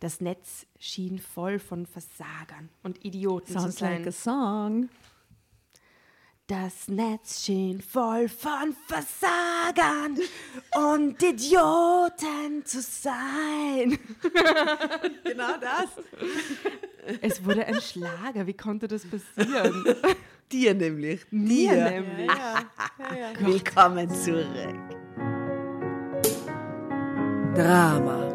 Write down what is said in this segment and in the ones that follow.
Das Netz schien voll von Versagern und Idioten Sounds zu sein. like a song. Das Netz schien voll von Versagern und Idioten zu sein. Genau das. Es wurde ein Schlager. Wie konnte das passieren? Dir nämlich. Mir Dir. nämlich. Willkommen zurück. Drama.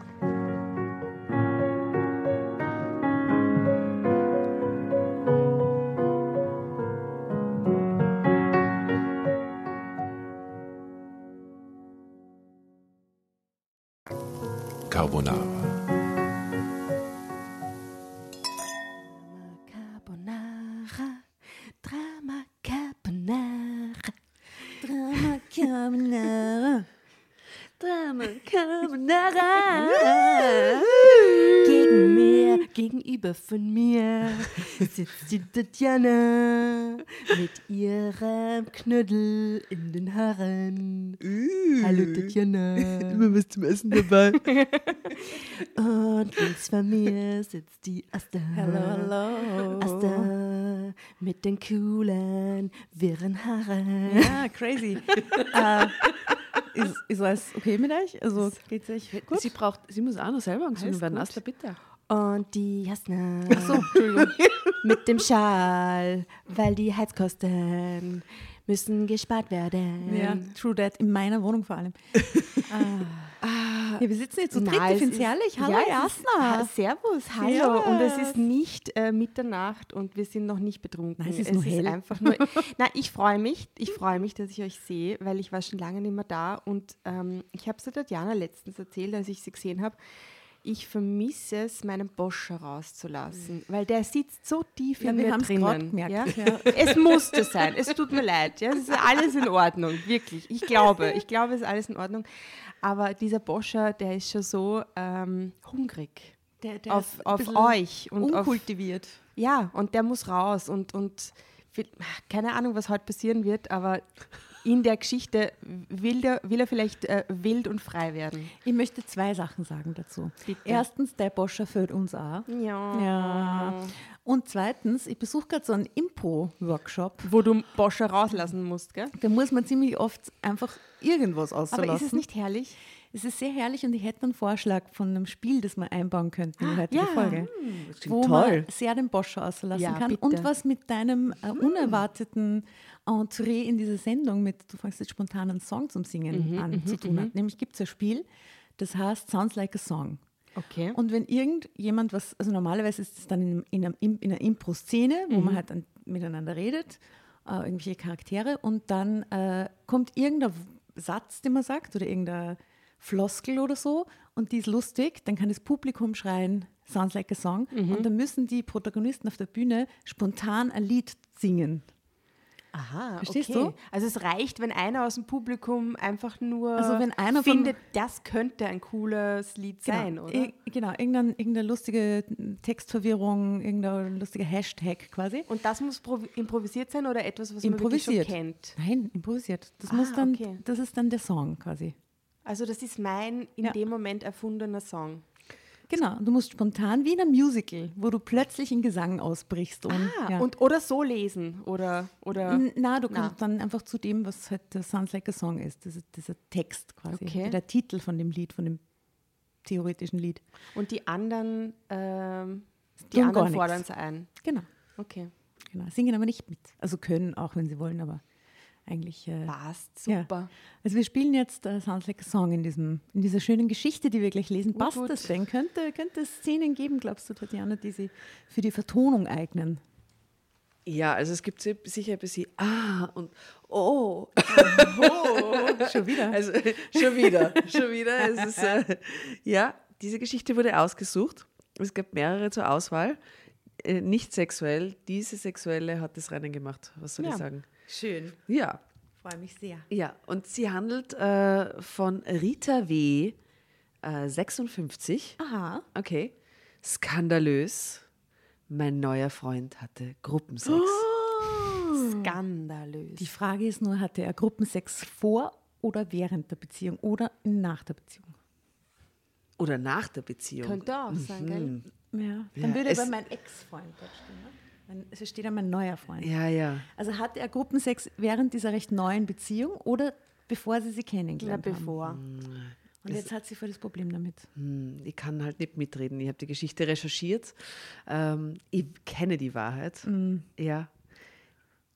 Gegenüber von mir sitzt die Tatjana mit ihrem Knödel in den Haaren. Hallo Tatjana. Immer was zum Essen dabei. Und links von mir sitzt die Asta. Hallo, hallo. Asta mit den coolen, wirren Haaren. Ja, crazy. äh, ist, ist alles okay mit euch? Also geht's euch gut? Sie braucht, sie muss auch noch selber Alles werden. Asta, bitte. Und die Jasna Ach so, Entschuldigung. mit dem Schal, weil die Heizkosten müssen gespart werden. Ja, true that. In meiner Wohnung vor allem. ah. Ja, wir sitzen jetzt zu dritt. Ich es finde es ist- herrlich. Hallo, ja, es ist- Jasna. Ha- Servus, hallo. Servus. Und es ist nicht äh, Mitternacht und wir sind noch nicht betrunken. Nein, es ist nur hell. einfach nur. Nein, ich freue mich. Ich freue mich, dass ich euch sehe, weil ich war schon lange nicht mehr da und ähm, ich habe es der Tatjana letztens erzählt, als ich sie gesehen habe. Ich vermisse es, meinen Boscher rauszulassen, weil der sitzt so tief Ja, in mir drinnen. gemerkt, Ja? Es musste sein. Es tut mir leid. Ja? Es ist alles in Ordnung, wirklich. Ich glaube, ich glaube, es ist alles in Ordnung. Aber dieser Boscher, der ist schon so ähm, hungrig Der, der auf, auf euch und auf, unkultiviert. ja, und der muss raus und, und keine Ahnung, was heute passieren wird, aber in der Geschichte will, der, will er vielleicht äh, wild und frei werden. Ich möchte zwei Sachen sagen dazu. Bitte. Erstens, der Boscher führt uns auch. Ja. Ja. Und zweitens, ich besuche gerade so einen Impro-Workshop. Wo du Boscher rauslassen musst, gell? Da muss man ziemlich oft einfach irgendwas Aber auslassen. ist es nicht herrlich? Es ist sehr herrlich und ich hätte einen Vorschlag von einem Spiel, das wir einbauen könnten in die heutige ja. Folge. Das klingt wo toll. man sehr den Boscher auslassen Ja, kann bitte. und was mit deinem äh, unerwarteten Entree in dieser Sendung mit, du fängst jetzt spontan einen Song zum Singen an, zu tun hat. Nämlich gibt es ein Spiel, das heißt Sounds Like a Song. Okay. Und wenn irgendjemand was, also normalerweise ist es dann in, in, einer, Im- in einer Impro-Szene, wo man halt dann miteinander redet, äh, irgendwelche Charaktere und dann äh, kommt irgendein Satz, den man sagt oder irgendein Floskel oder so und die ist lustig, dann kann das Publikum schreien, sounds like a song und dann müssen die Protagonisten auf der Bühne spontan ein Lied singen. Aha, Verstehst okay. du? Also es reicht, wenn einer aus dem Publikum einfach nur Also wenn einer von- findet, das könnte ein cooles Lied sein, oder? Ir- genau, irgendein, irgendeine lustige Textverwirrung, irgendein lustiger Hashtag quasi. Und das muss provi- improvisiert sein oder etwas, was man wirklich schon improvisiert. kennt? Nein, improvisiert. Das Ah, muss dann, okay. das ist dann der Song quasi. Also das ist mein in Ja. dem Moment erfundener Song. Genau, du musst spontan wie in einem Musical, wo du plötzlich in Gesang ausbrichst. Und, Ah, ja. und, oder so lesen oder, oder Na, du Na. kannst dann einfach zu dem, was halt der Sounds Like a Song ist, dieser, dieser Text quasi, Okay. der Titel von dem Lied, von dem theoretischen Lied. und die anderen, ähm, die Tun anderen fordern es ein. Genau, Okay. genau. Singen aber nicht mit. Also können auch, wenn sie wollen, aber eigentlich. Äh, Passt, Ja. super. Also wir spielen jetzt äh, Sounds Like a Song in, diesem, in dieser schönen Geschichte, die wir gleich lesen. Passt gut. das denn? Könnte, könnte es Szenen geben, glaubst du, Tatjana, die sie für die Vertonung eignen? Ja, also es gibt si- sicher ein bisschen Ah und Oh. Schon wieder? Also schon wieder, schon wieder. Es ist, äh, ja, diese Geschichte wurde ausgesucht. Es gab mehrere zur Auswahl. Äh, nicht sexuell. Diese sexuelle hat das Rennen gemacht. Was soll Ja. ich sagen? Schön. Ja, Freue mich sehr. ja. Und sie handelt äh, von Rita W. Äh, 56. Aha. Okay. Skandalös. Mein neuer Freund hatte Gruppensex. Skandalös. Die Frage ist nur, hatte er Gruppensex vor oder während der Beziehung oder nach der Beziehung? Oder nach der Beziehung. Könnte auch sein, gell? Ja, dann Ja, würde aber mein Ex-Freund dort stehen. Ne? Es steht ja mein neuer Freund. Ja, ja. Also hatte er Gruppensex während dieser recht neuen Beziehung oder bevor sie sie kennengelernt haben? bevor. Und jetzt hat sie voll das Problem damit. Hm, Ich kann halt nicht mitreden. Ich habe die Geschichte recherchiert. Ähm, ich kenne die Wahrheit. Ja.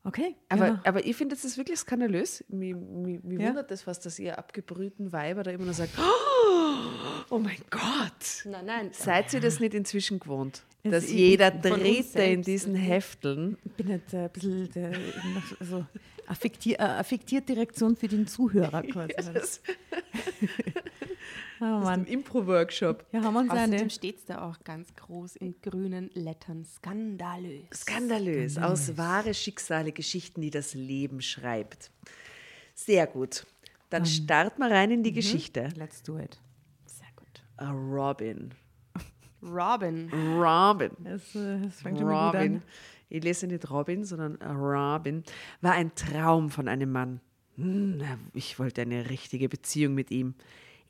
Okay. Aber, ja. aber ich finde, das ist wirklich skandalös. Mir, mir, mir Ja. wundert das fast, dass ihr abgebrühten Weiber da immer nur sagt, oh mein Gott. Nein, nein. Seid ihr das nicht inzwischen gewohnt? Dass jeder Dritte in diesen Hefteln Ich bin jetzt äh, ein bisschen äh, noch- also affektier, äh, affektierte Reaktion für den Zuhörer quasi. das oh aus Mann. Impro-Workshop. Ja, haben wir uns eine. Außerdem steht es da auch ganz groß in grünen Lettern. Skandalös. Skandalös. Aus wahre Schicksale, Geschichten, die das Leben schreibt. Sehr gut. Dann starten wir rein in die Geschichte. Let's do it. Sehr gut. A Robin. Robin. Robin. Es, äh, es fängt mal gut Robin. an. Ich lese nicht Robin, sondern Robin. War ein Traum von einem Mann. Hm, Ich wollte eine richtige Beziehung mit ihm.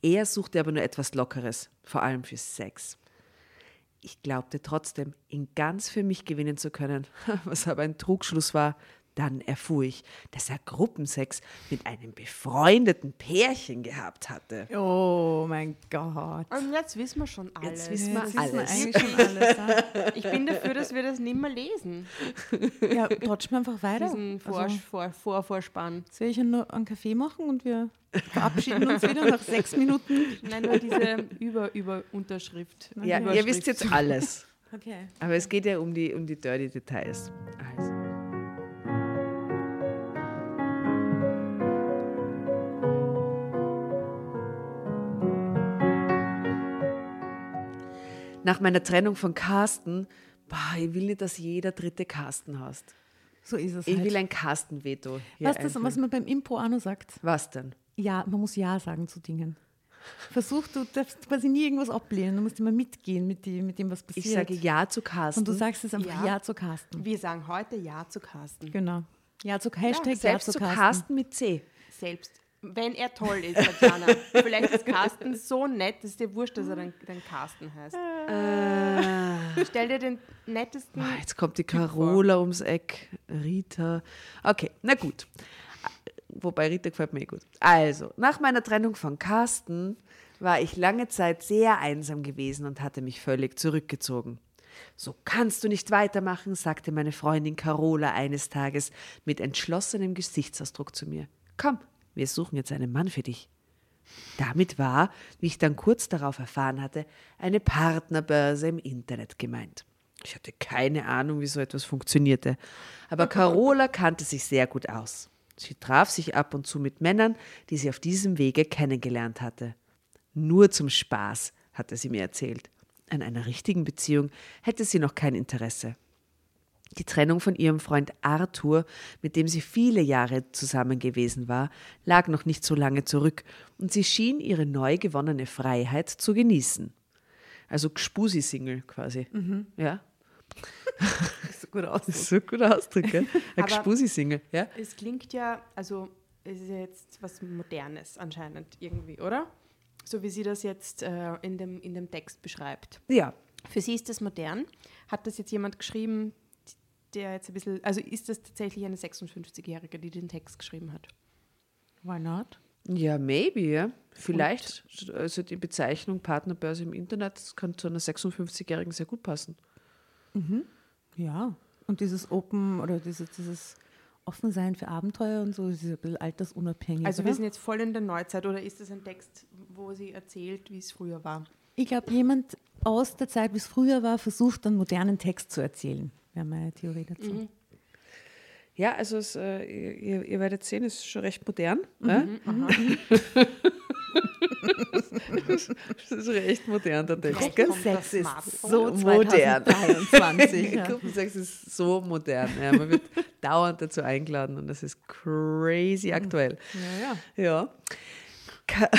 Er suchte aber nur etwas Lockeres, vor allem für Sex. Ich glaubte trotzdem, ihn ganz für mich gewinnen zu können, was aber ein Trugschluss war. Dann erfuhr ich, dass er Gruppensex mit einem befreundeten Pärchen gehabt hatte. Oh mein Gott. Und jetzt wissen wir schon alles. Jetzt wissen wir Jetzt wissen wir alles. eigentlich schon alles. Ja, Ich bin dafür, dass wir das nicht mehr lesen. ja trotzdem einfach weiter. Diesen Vor Also, Vor Vorvorspann. soll ich ja nur einen Kaffee machen und wir verabschieden uns wieder nach sechs Minuten? Nein, nur diese Über-Über-Unterschrift. Ja, ihr wisst jetzt alles. Okay. Aber es geht ja um die, um die dirty Details. Nach meiner Trennung von Carsten, boah, ich will nicht, dass jeder dritte Carsten hast. So ist es Ich halt. will ein Carsten-Veto. was, das, was man beim Impro auch noch sagt? was denn? Ja, man muss Ja sagen zu Dingen. Versuch, du darfst quasi nie irgendwas ablehnen. Du musst immer mitgehen mit, die, mit dem, was passiert. Ich sage Ja zu Carsten. Und du sagst es einfach Ja. Ja, zu Carsten. Wir sagen heute Ja zu Carsten. Genau. Ja zu Hashtag Ja, Selbst zu zu Carsten. Carsten mit C. Selbst. Wenn er toll ist, Tatjana. Vielleicht ist Carsten so nett, dass dir wurscht, dass er dann, dann Carsten heißt. Äh, Stell dir den nettesten. Ah, Jetzt kommt die Carola ums Eck, Rita. Okay, na gut. Wobei Rita gefällt mir eh gut. Also, nach meiner Trennung von Carsten war ich lange Zeit sehr einsam gewesen und hatte mich völlig zurückgezogen. So kannst du nicht weitermachen, sagte meine Freundin Carola eines Tages mit entschlossenem Gesichtsausdruck zu mir. Komm, wir suchen jetzt einen Mann für dich. Damit war, wie ich dann kurz darauf erfahren hatte, eine Partnerbörse im Internet gemeint. Ich hatte keine Ahnung, wie so etwas funktionierte, aber Carola kannte sich sehr gut aus. Sie traf sich ab und zu mit Männern, die sie auf diesem Wege kennengelernt hatte. Nur zum Spaß, hatte sie mir erzählt. An einer richtigen Beziehung hätte sie noch kein Interesse. Die Trennung von ihrem Freund Arthur, mit dem sie viele Jahre zusammen gewesen war, lag noch nicht so lange zurück und sie schien ihre neu gewonnene Freiheit zu genießen. Also Gspusi-Single quasi. Mhm. Ja. so gut Ausdruck. So gut Ausdruck, gell? Ein Gspusi-Single, ja. Es klingt ja, also es ist ja jetzt was Modernes anscheinend irgendwie, oder? So wie sie das jetzt äh, in, dem, in dem Text beschreibt. Ja. Für sie ist das modern. Hat das jetzt jemand geschrieben, der jetzt ein bisschen, also ist das tatsächlich eine 56-Jährige, die den Text geschrieben hat? Why not? Ja, maybe, ja. Vielleicht, Und? also die Bezeichnung Partnerbörse im Internet, das kann zu einer 56-Jährigen sehr gut passen. Mhm. Ja, und dieses Open oder dieses, dieses Offensein für Abenteuer und so, ist ein bisschen altersunabhängig. Also oder? wir sind jetzt voll in der Neuzeit oder ist das ein Text, wo sie erzählt, wie es früher war? Ich glaube, jemand aus der Zeit, wie es früher war, versucht, einen modernen Text zu erzählen wäre meine Theorie dazu. Mhm. Ja, also es, äh, ihr, ihr, werdet sehen, es ist schon recht modern. Mhm, ne? mhm. das ist recht modern, der Text. Gruppensex ist so modern. 2023. ja. Gruppensex ist so modern. Ja, man wird dauernd dazu eingeladen und das ist crazy aktuell. Ja, ja. ja. Ka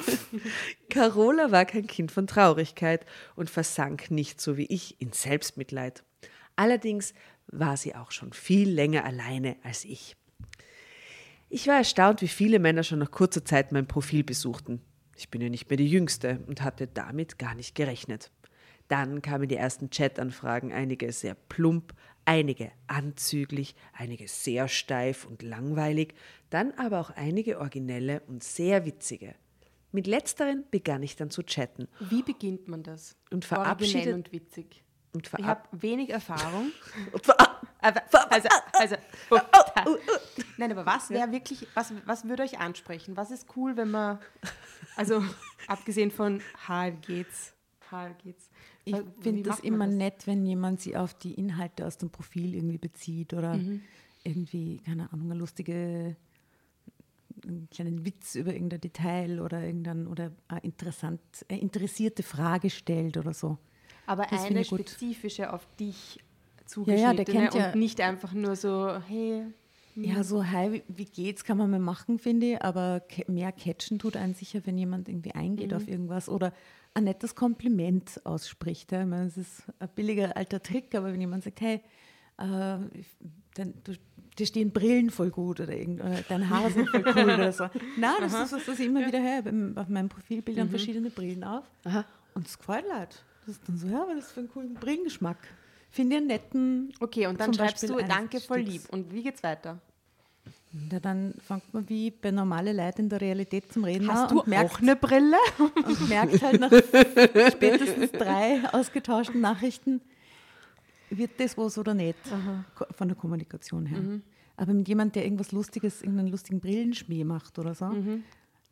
Carola war kein Kind von Traurigkeit und versank nicht so wie ich in Selbstmitleid. Allerdings war sie auch schon viel länger alleine als ich. Ich war erstaunt, wie viele Männer schon nach kurzer Zeit mein Profil besuchten. Ich bin ja nicht mehr die Jüngste und hatte damit gar nicht gerechnet. Dann kamen die ersten Chatanfragen, einige sehr plump, einige anzüglich, einige sehr steif und langweilig, dann aber auch einige originelle und sehr witzige. Mit letzteren begann ich dann zu chatten. Wie beginnt man das? Und verabschiedet und witzig. Und ich habe wenig Erfahrung. also, also, oh, Nein, aber was wäre wirklich, was, was würde euch ansprechen? Was ist cool, wenn man, also abgesehen von H geht's, H geht's. Ich finde das immer das? nett, wenn jemand sich auf die Inhalte aus dem Profil irgendwie bezieht oder mhm. irgendwie, keine Ahnung, eine lustige einen kleinen Witz über irgendein Detail oder irgendein oder eine interessant, eine interessierte Frage stellt oder so. Aber das eine spezifische auf dich zugeschnittene ja, ja, der kennt und ja, nicht einfach nur so, hey. Ja, so, hi, wie geht's, kann man mal machen, finde ich, aber mehr catchen tut einen sicher, wenn jemand irgendwie eingeht mhm. auf irgendwas oder ein nettes Kompliment ausspricht. Ja. Ich meine, es ist ein billiger alter Trick, aber wenn jemand sagt, hey, äh, dann, du, dir stehen Brillen voll gut oder, irgend, oder dein Haar sind voll cool oder so. Nein, das Aha. ist was, was ich immer ja. wieder höre. Auf meinem Profilbildern mhm. verschiedene Brillen auf. Aha. Und es gefällt Leute. Das ist dann so, ja, aber das ist für einen coolen Brillengeschmack. Finde ich einen netten. Okay, und dann schreibst Beispiel du Danke voll lieb. Und wie geht's weiter? Ja, dann fängt man wie bei normalen Leuten in der Realität zum Reden Hast an. du und merkt, auch eine Brille? Und merkt halt nach spätestens drei ausgetauschten Nachrichten, wird das was oder nicht, Aha. von der Kommunikation her. Mhm. Aber mit jemandem, der irgendwas Lustiges, irgendeinen lustigen Brillenschmäh macht oder so, mhm.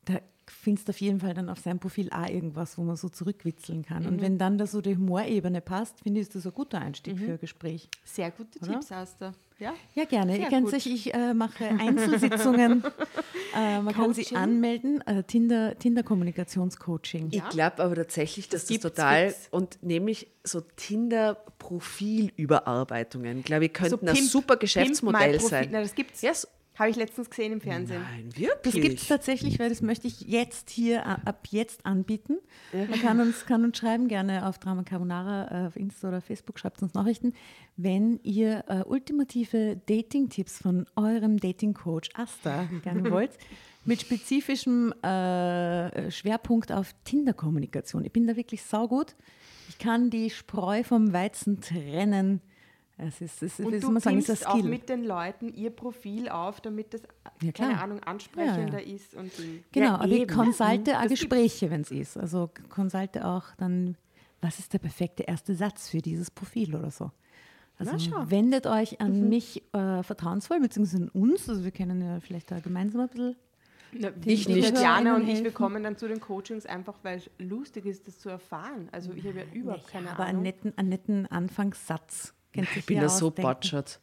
da findest du auf jeden Fall dann auf seinem Profil auch irgendwas, wo man so zurückwitzeln kann. Mhm. Und wenn dann da so die Humorebene passt, finde ich, ist das ein guter Einstieg mhm. für ein Gespräch. Sehr gute Oder? Tipps hast du. Ja, ja gerne. Sehr Ihr sich, ich äh, mache Einzelsitzungen. äh, man Coaching. kann sich anmelden. Äh, Tinder, Tinder-Kommunikationscoaching. Ich glaube aber tatsächlich, dass das, das total Fix. und nämlich so Tinder-Profilüberarbeitungen, glaube ich, könnten so ein super Geschäftsmodell sein. Na, das gibt's. Yes. Habe ich letztens gesehen im Fernsehen. Nein, wirklich? Das gibt es tatsächlich, weil das möchte ich jetzt hier äh, ab jetzt anbieten. Ja. Man kann uns, kann uns schreiben, gerne auf Drama Carbonara, äh, auf Insta oder Facebook, schreibt uns Nachrichten, wenn ihr äh, ultimative Dating-Tipps von eurem Dating-Coach Asta gerne wollt, mit spezifischem äh, Schwerpunkt auf Tinder-Kommunikation. Ich bin da wirklich saugut. Ich kann die Spreu vom Weizen trennen Es ist, es ist Und du sagen, ist auch mit den Leuten ihr Profil auf, damit das, Ja, keine Ahnung, ansprechender ist. Und Genau, ja, aber ich konsulte auch Das Gespräche, wenn es ist. Also konsulte auch dann, was ist der perfekte erste Satz für dieses Profil oder so. Also wendet euch an Mhm. mich äh, vertrauensvoll, beziehungsweise an uns. Also wir können ja vielleicht da gemeinsam ein bisschen. Na, ich die nicht. Diana und ich, helfen. wir kommen dann zu den Coachings einfach, weil es lustig ist, das zu erfahren. Also ich habe ja überhaupt keine aber einen Ahnung. netten, einen netten Anfangssatz. Kennt Ich bin ja da so botschert.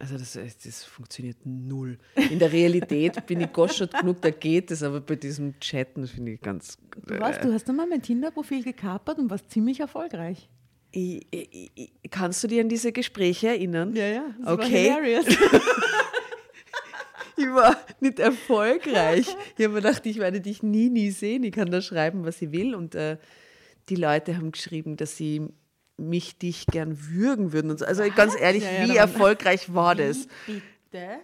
Also das, ist- das funktioniert null. In der Realität bin ich goschert genug, da geht es, aber bei diesem Chatten finde ich ganz... Du, weißt, du hast einmal mein Tinder-Profil gekapert und warst ziemlich erfolgreich. Ich, ich, ich, kannst du dich an diese Gespräche erinnern? ja. Okay. Ich war nicht erfolgreich. Ich habe mir gedacht, ich werde dich nie, nie sehen. Ich kann da schreiben, was ich will. Und äh, die Leute haben geschrieben, dass sie mich, dich gern würgen würden. Und so. Also ganz ehrlich, Ja, ja, wie erfolgreich war das? Bitte?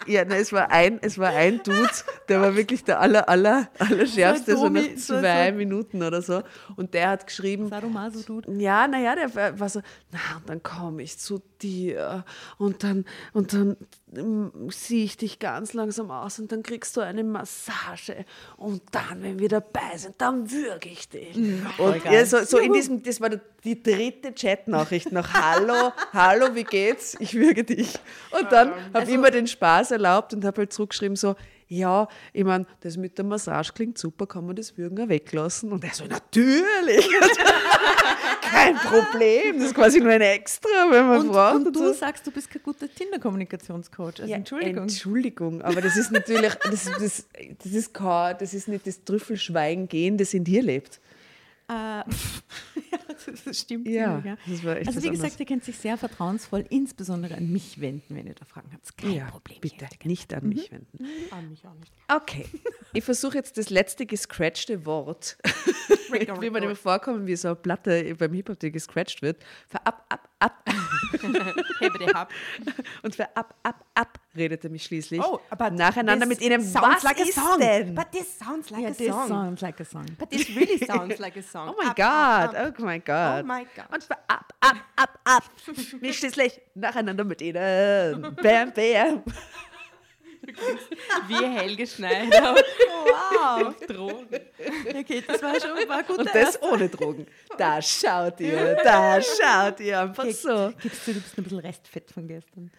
Ja, na, es war ein, es war ein Dude, der war wirklich der aller, aller, aller schärfste, so nach zwei Minuten oder so. Und der hat geschrieben, Sadomaso, Dude. ja, naja, der war- war so, na, und dann komme ich zu dir und dann, und dann ähm, ziehe ich dich ganz langsam aus und dann kriegst du eine Massage und dann, wenn wir dabei sind, dann würge ich dich. und ja, so, so in diesem, das war die dritte Chatnachricht nach Hallo, hallo, wie geht's? Ich würge dich. Und dann habe ich mir den Spaß erlaubt und habe halt zurückgeschrieben so, ja, ich meine, das mit der Massage klingt super, kann man das Würgen auch weglassen? Und er so, natürlich. Kein Problem, das ist quasi nur ein Extra, wenn man Und, braucht. und und du so. sagst, du bist kein guter Tinder-Kommunikationscoach. Also Ja, Entschuldigung. Entschuldigung, aber das ist natürlich, das, das, das, ist kein, das ist nicht das Trüffelschweigen gehen, das in dir lebt. Äh, ja, das stimmt. Ja, ziemlich, das war echt Also wie anderes. gesagt, ihr könnt sich sehr vertrauensvoll insbesondere an mich wenden, wenn ihr da Fragen habt. Kein ja, Problem. bitte, nicht an mich wenden. Ah, mich auch nicht. Okay, ich versuche jetzt das letzte gescratchte Wort, wie man immer vorkommen, wie so eine Platte beim Hip-Hop, die gescratcht wird, für ab, ab, ab. Und für ab, ab, ab redete mich schließlich Oh, nacheinander mit ihnen. sounds Was like a ist song. denn? But this sounds like Ja, a this song. sounds like a song. But this really sounds like a song. Oh mein Up, up, Gott, up. oh mein Gott. Oh mein Gott. Und für ab, ab, ab, ab. Mich schließlich nacheinander mit ihnen. Bam, bam. Wie Helge Schneider. wow. Auf Drogen. Okay, das war schon war gut. Und das ohne Drogen. Da schaut ihr, da schaut ihr einfach so. Gibst du, du bist ein bisschen Restfett von gestern.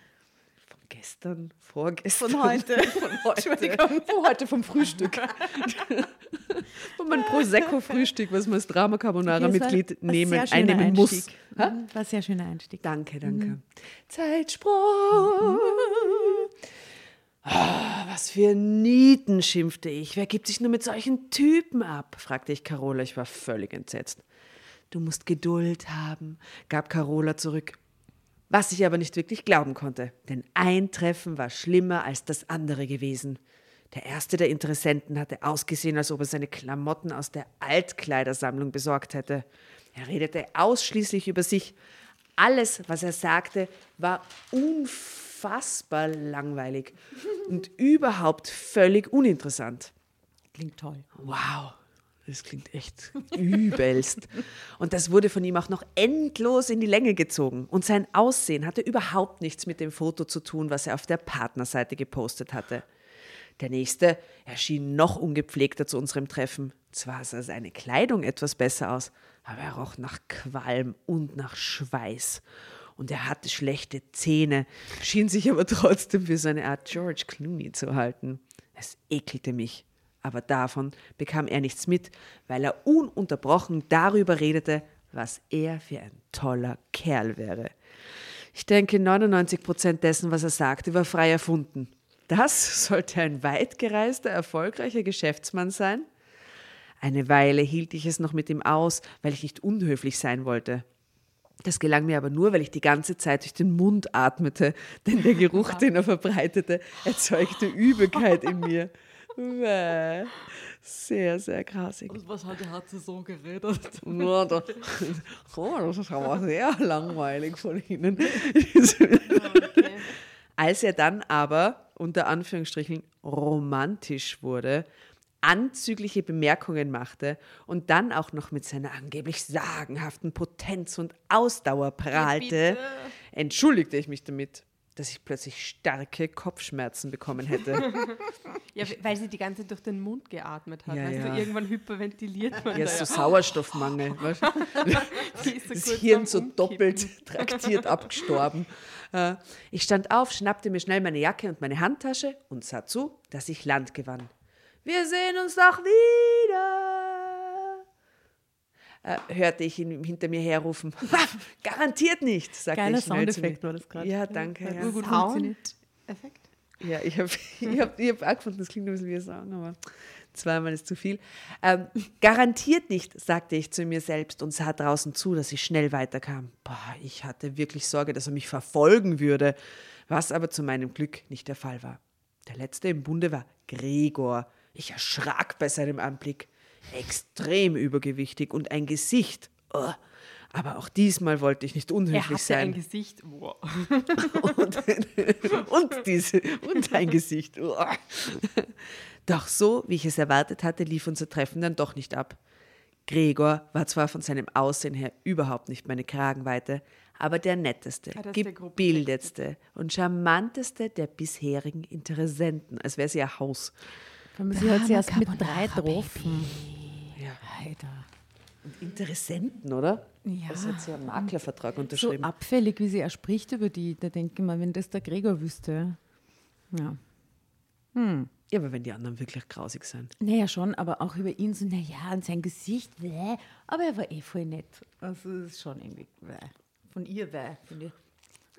Gestern, vorgestern. Von heute. Von heute. Von heute vom Frühstück. Von meinem Prosecco-Frühstück, was man als Drama Carbonara-Mitglied nehmen, einnehmen muss. Einstieg. Mhm, War ein sehr schöner Einstieg. Danke, danke. Zeitsprung. Ah, was für Nieten, schimpfte ich. Wer gibt sich nur mit solchen Typen ab? fragte ich Carola. Ich war völlig entsetzt. Du musst Geduld haben, gab Carola zurück. Was ich aber nicht wirklich glauben konnte, denn ein Treffen war schlimmer als das andere gewesen. Der erste der Interessenten hatte ausgesehen, als ob er seine Klamotten aus der Altkleidersammlung besorgt hätte. Er redete ausschließlich über sich. Alles, was er sagte, war unfassbar langweilig und überhaupt völlig uninteressant. Klingt toll. Wow, das klingt echt übelst. Und das wurde von ihm auch noch endlos in die Länge gezogen. Und sein Aussehen hatte überhaupt nichts mit dem Foto zu tun, was er auf der Partnerseite gepostet hatte. Der nächste erschien noch ungepflegter zu unserem Treffen. Zwar sah seine Kleidung etwas besser aus, aber er roch nach Qualm und nach Schweiß. Und er hatte schlechte Zähne, schien sich aber trotzdem für so eine Art George Clooney zu halten. Es ekelte mich. Aber davon bekam er nichts mit, weil er ununterbrochen darüber redete, was er für ein toller Kerl wäre. Ich denke, 99 Prozent dessen, was er sagte, war frei erfunden. Das sollte ein weit gereister, erfolgreicher Geschäftsmann sein? Eine Weile hielt ich es noch mit ihm aus, weil ich nicht unhöflich sein wollte. Das gelang mir aber nur, weil ich die ganze Zeit durch den Mund atmete, denn der Geruch, den er verbreitete, erzeugte Übelkeit in mir. Bäh. Sehr, sehr grausig. Was hat der Hatze so geredet? Ja, da, oh, das ist aber sehr langweilig von Ihnen. Als er dann aber, unter Anführungsstrichen, romantisch wurde, anzügliche Bemerkungen machte und dann auch noch mit seiner angeblich sagenhaften Potenz und Ausdauer prahlte, entschuldigte ich mich damit, dass ich plötzlich starke Kopfschmerzen bekommen hätte. Ja, weil sie die ganze Zeit durch den Mund geatmet hat. Ja, weißt ja. du, irgendwann hyperventiliert man Ja, da so Sauerstoffmangel. weißt so das Hirn so Umkippen. doppelt traktiert abgestorben. Äh, Ich stand auf, schnappte mir schnell meine Jacke und meine Handtasche und sah zu, dass ich Land gewann. Wir sehen uns doch wieder. Äh, hörte ich ihn hinter mir herrufen. "Ha, Garantiert nicht, sagte Geiler ich schnell zu Soundeffekt mir. war das gerade. Ja, danke. Ja, Gut funktioniert. Sound-Effekt? ja ich habe ich hab, ich hab auch gefunden, das klingt ein bisschen wie ein Song, aber zweimal ist zu viel. Ähm, garantiert nicht, sagte ich zu mir selbst und sah draußen zu, dass ich schnell weiterkam. Boah, ich hatte wirklich Sorge, dass er mich verfolgen würde, was aber zu meinem Glück nicht der Fall war. Der letzte im Bunde war Gregor. Ich erschrak bei seinem Anblick. Extrem übergewichtig und ein Gesicht. Oh. Aber auch diesmal wollte ich nicht Er unhöflich hatte sein ein Gesicht. Wow. und, und, diese, und ein Gesicht. Uah. Doch so, wie ich es erwartet hatte, lief unser Treffen dann doch nicht ab. Gregor war zwar von seinem Aussehen her überhaupt nicht meine Kragenweite, aber der netteste, das ist der gebildetste und charmanteste der bisherigen Interessenten, als wäre sie ein Haus. Sie hat sie erst mit drei getroffen. Ja. Alter. Und Interessenten, oder? Ja. Das hat sie einen Maklervertrag So unterschrieben. abfällig, wie sie er spricht über die, da denke ich mal, wenn das der Gregor wüsste. Ja. ja, aber wenn die anderen wirklich grausig sind. Naja, schon, aber auch über ihn so, naja, und sein Gesicht, bäh. aber er war eh voll nett. Also, das ist schon irgendwie, bäh. Von ihr, bäh, finde ich.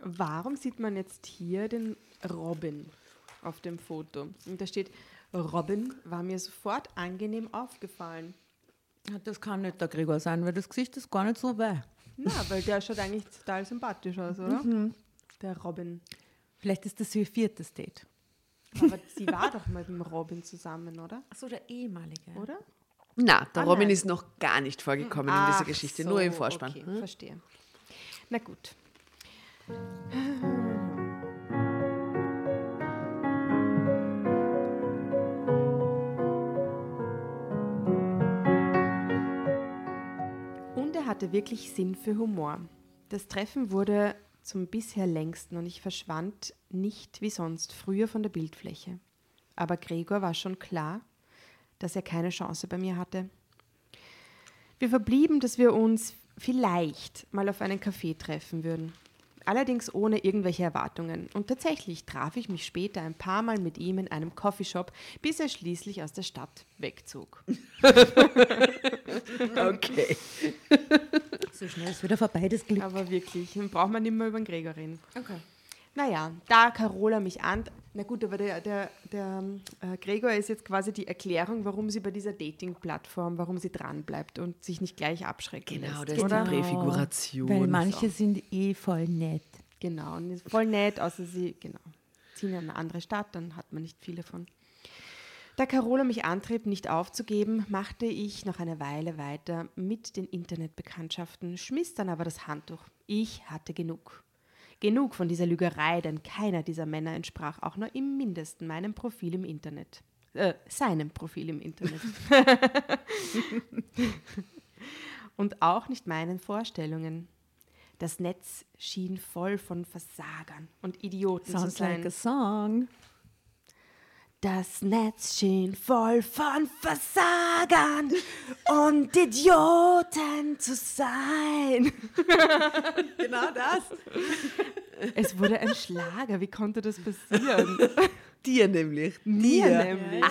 Warum sieht man jetzt hier den Robin auf dem Foto? Und da steht, Robin war mir sofort angenehm aufgefallen. Das kann nicht der Gregor sein, weil das Gesicht ist gar nicht so weh. Na, weil der schaut eigentlich total sympathisch aus, oder? Der Robin. Vielleicht ist das ihr viertes Date. Aber sie war doch mit dem Robin zusammen, oder? Achso, der ehemalige. Oder? Na, der Ah, Robin nein. ist noch gar nicht vorgekommen in dieser Ach Geschichte, so, nur im Vorspann. Okay, Hm? verstehe. Na gut. Hatte wirklich Sinn für Humor. Das Treffen wurde zum bisher längsten und ich verschwand nicht wie sonst früher von der Bildfläche. Aber Gregor war schon klar, dass er keine Chance bei mir hatte. Wir verblieben, dass wir uns vielleicht mal auf einen Kaffee treffen würden. Allerdings ohne irgendwelche Erwartungen. Und tatsächlich traf ich mich später ein paar Mal mit ihm in einem Coffeeshop, bis er schließlich aus der Stadt wegzog. Okay. So schnell ist wieder vorbei, das Glück. Aber wirklich, dann braucht man nicht mehr über den Gregor reden. Okay. Naja, da Carola mich an. Na gut, aber der, der, der äh, Gregor ist jetzt quasi die Erklärung, warum sie bei dieser Dating-Plattform, warum sie dranbleibt und sich nicht gleich abschrecken Genau, lässt. das ist oder? die Präfiguration. Weil manche sind eh voll nett. Genau, und ist voll nett, außer sie, genau, ziehen in eine andere Stadt, dann hat man nicht viele von. Da Carola mich antrieb, nicht aufzugeben, machte ich noch eine Weile weiter mit den Internetbekanntschaften, schmiss dann aber das Handtuch. Ich hatte genug. Genug von dieser Lügerei, denn keiner dieser Männer entsprach auch nur im mindesten meinem Profil im Internet. Äh, seinem Profil im Internet. Und auch nicht meinen Vorstellungen. Das Netz schien voll von Versagern und Idioten Sounds zu sein. like a song. Das Netz schien voll von Versagern und Idioten zu sein. Genau das. Es wurde ein Schlager. Wie konnte das passieren? Dir nämlich. Mir Dir. nämlich.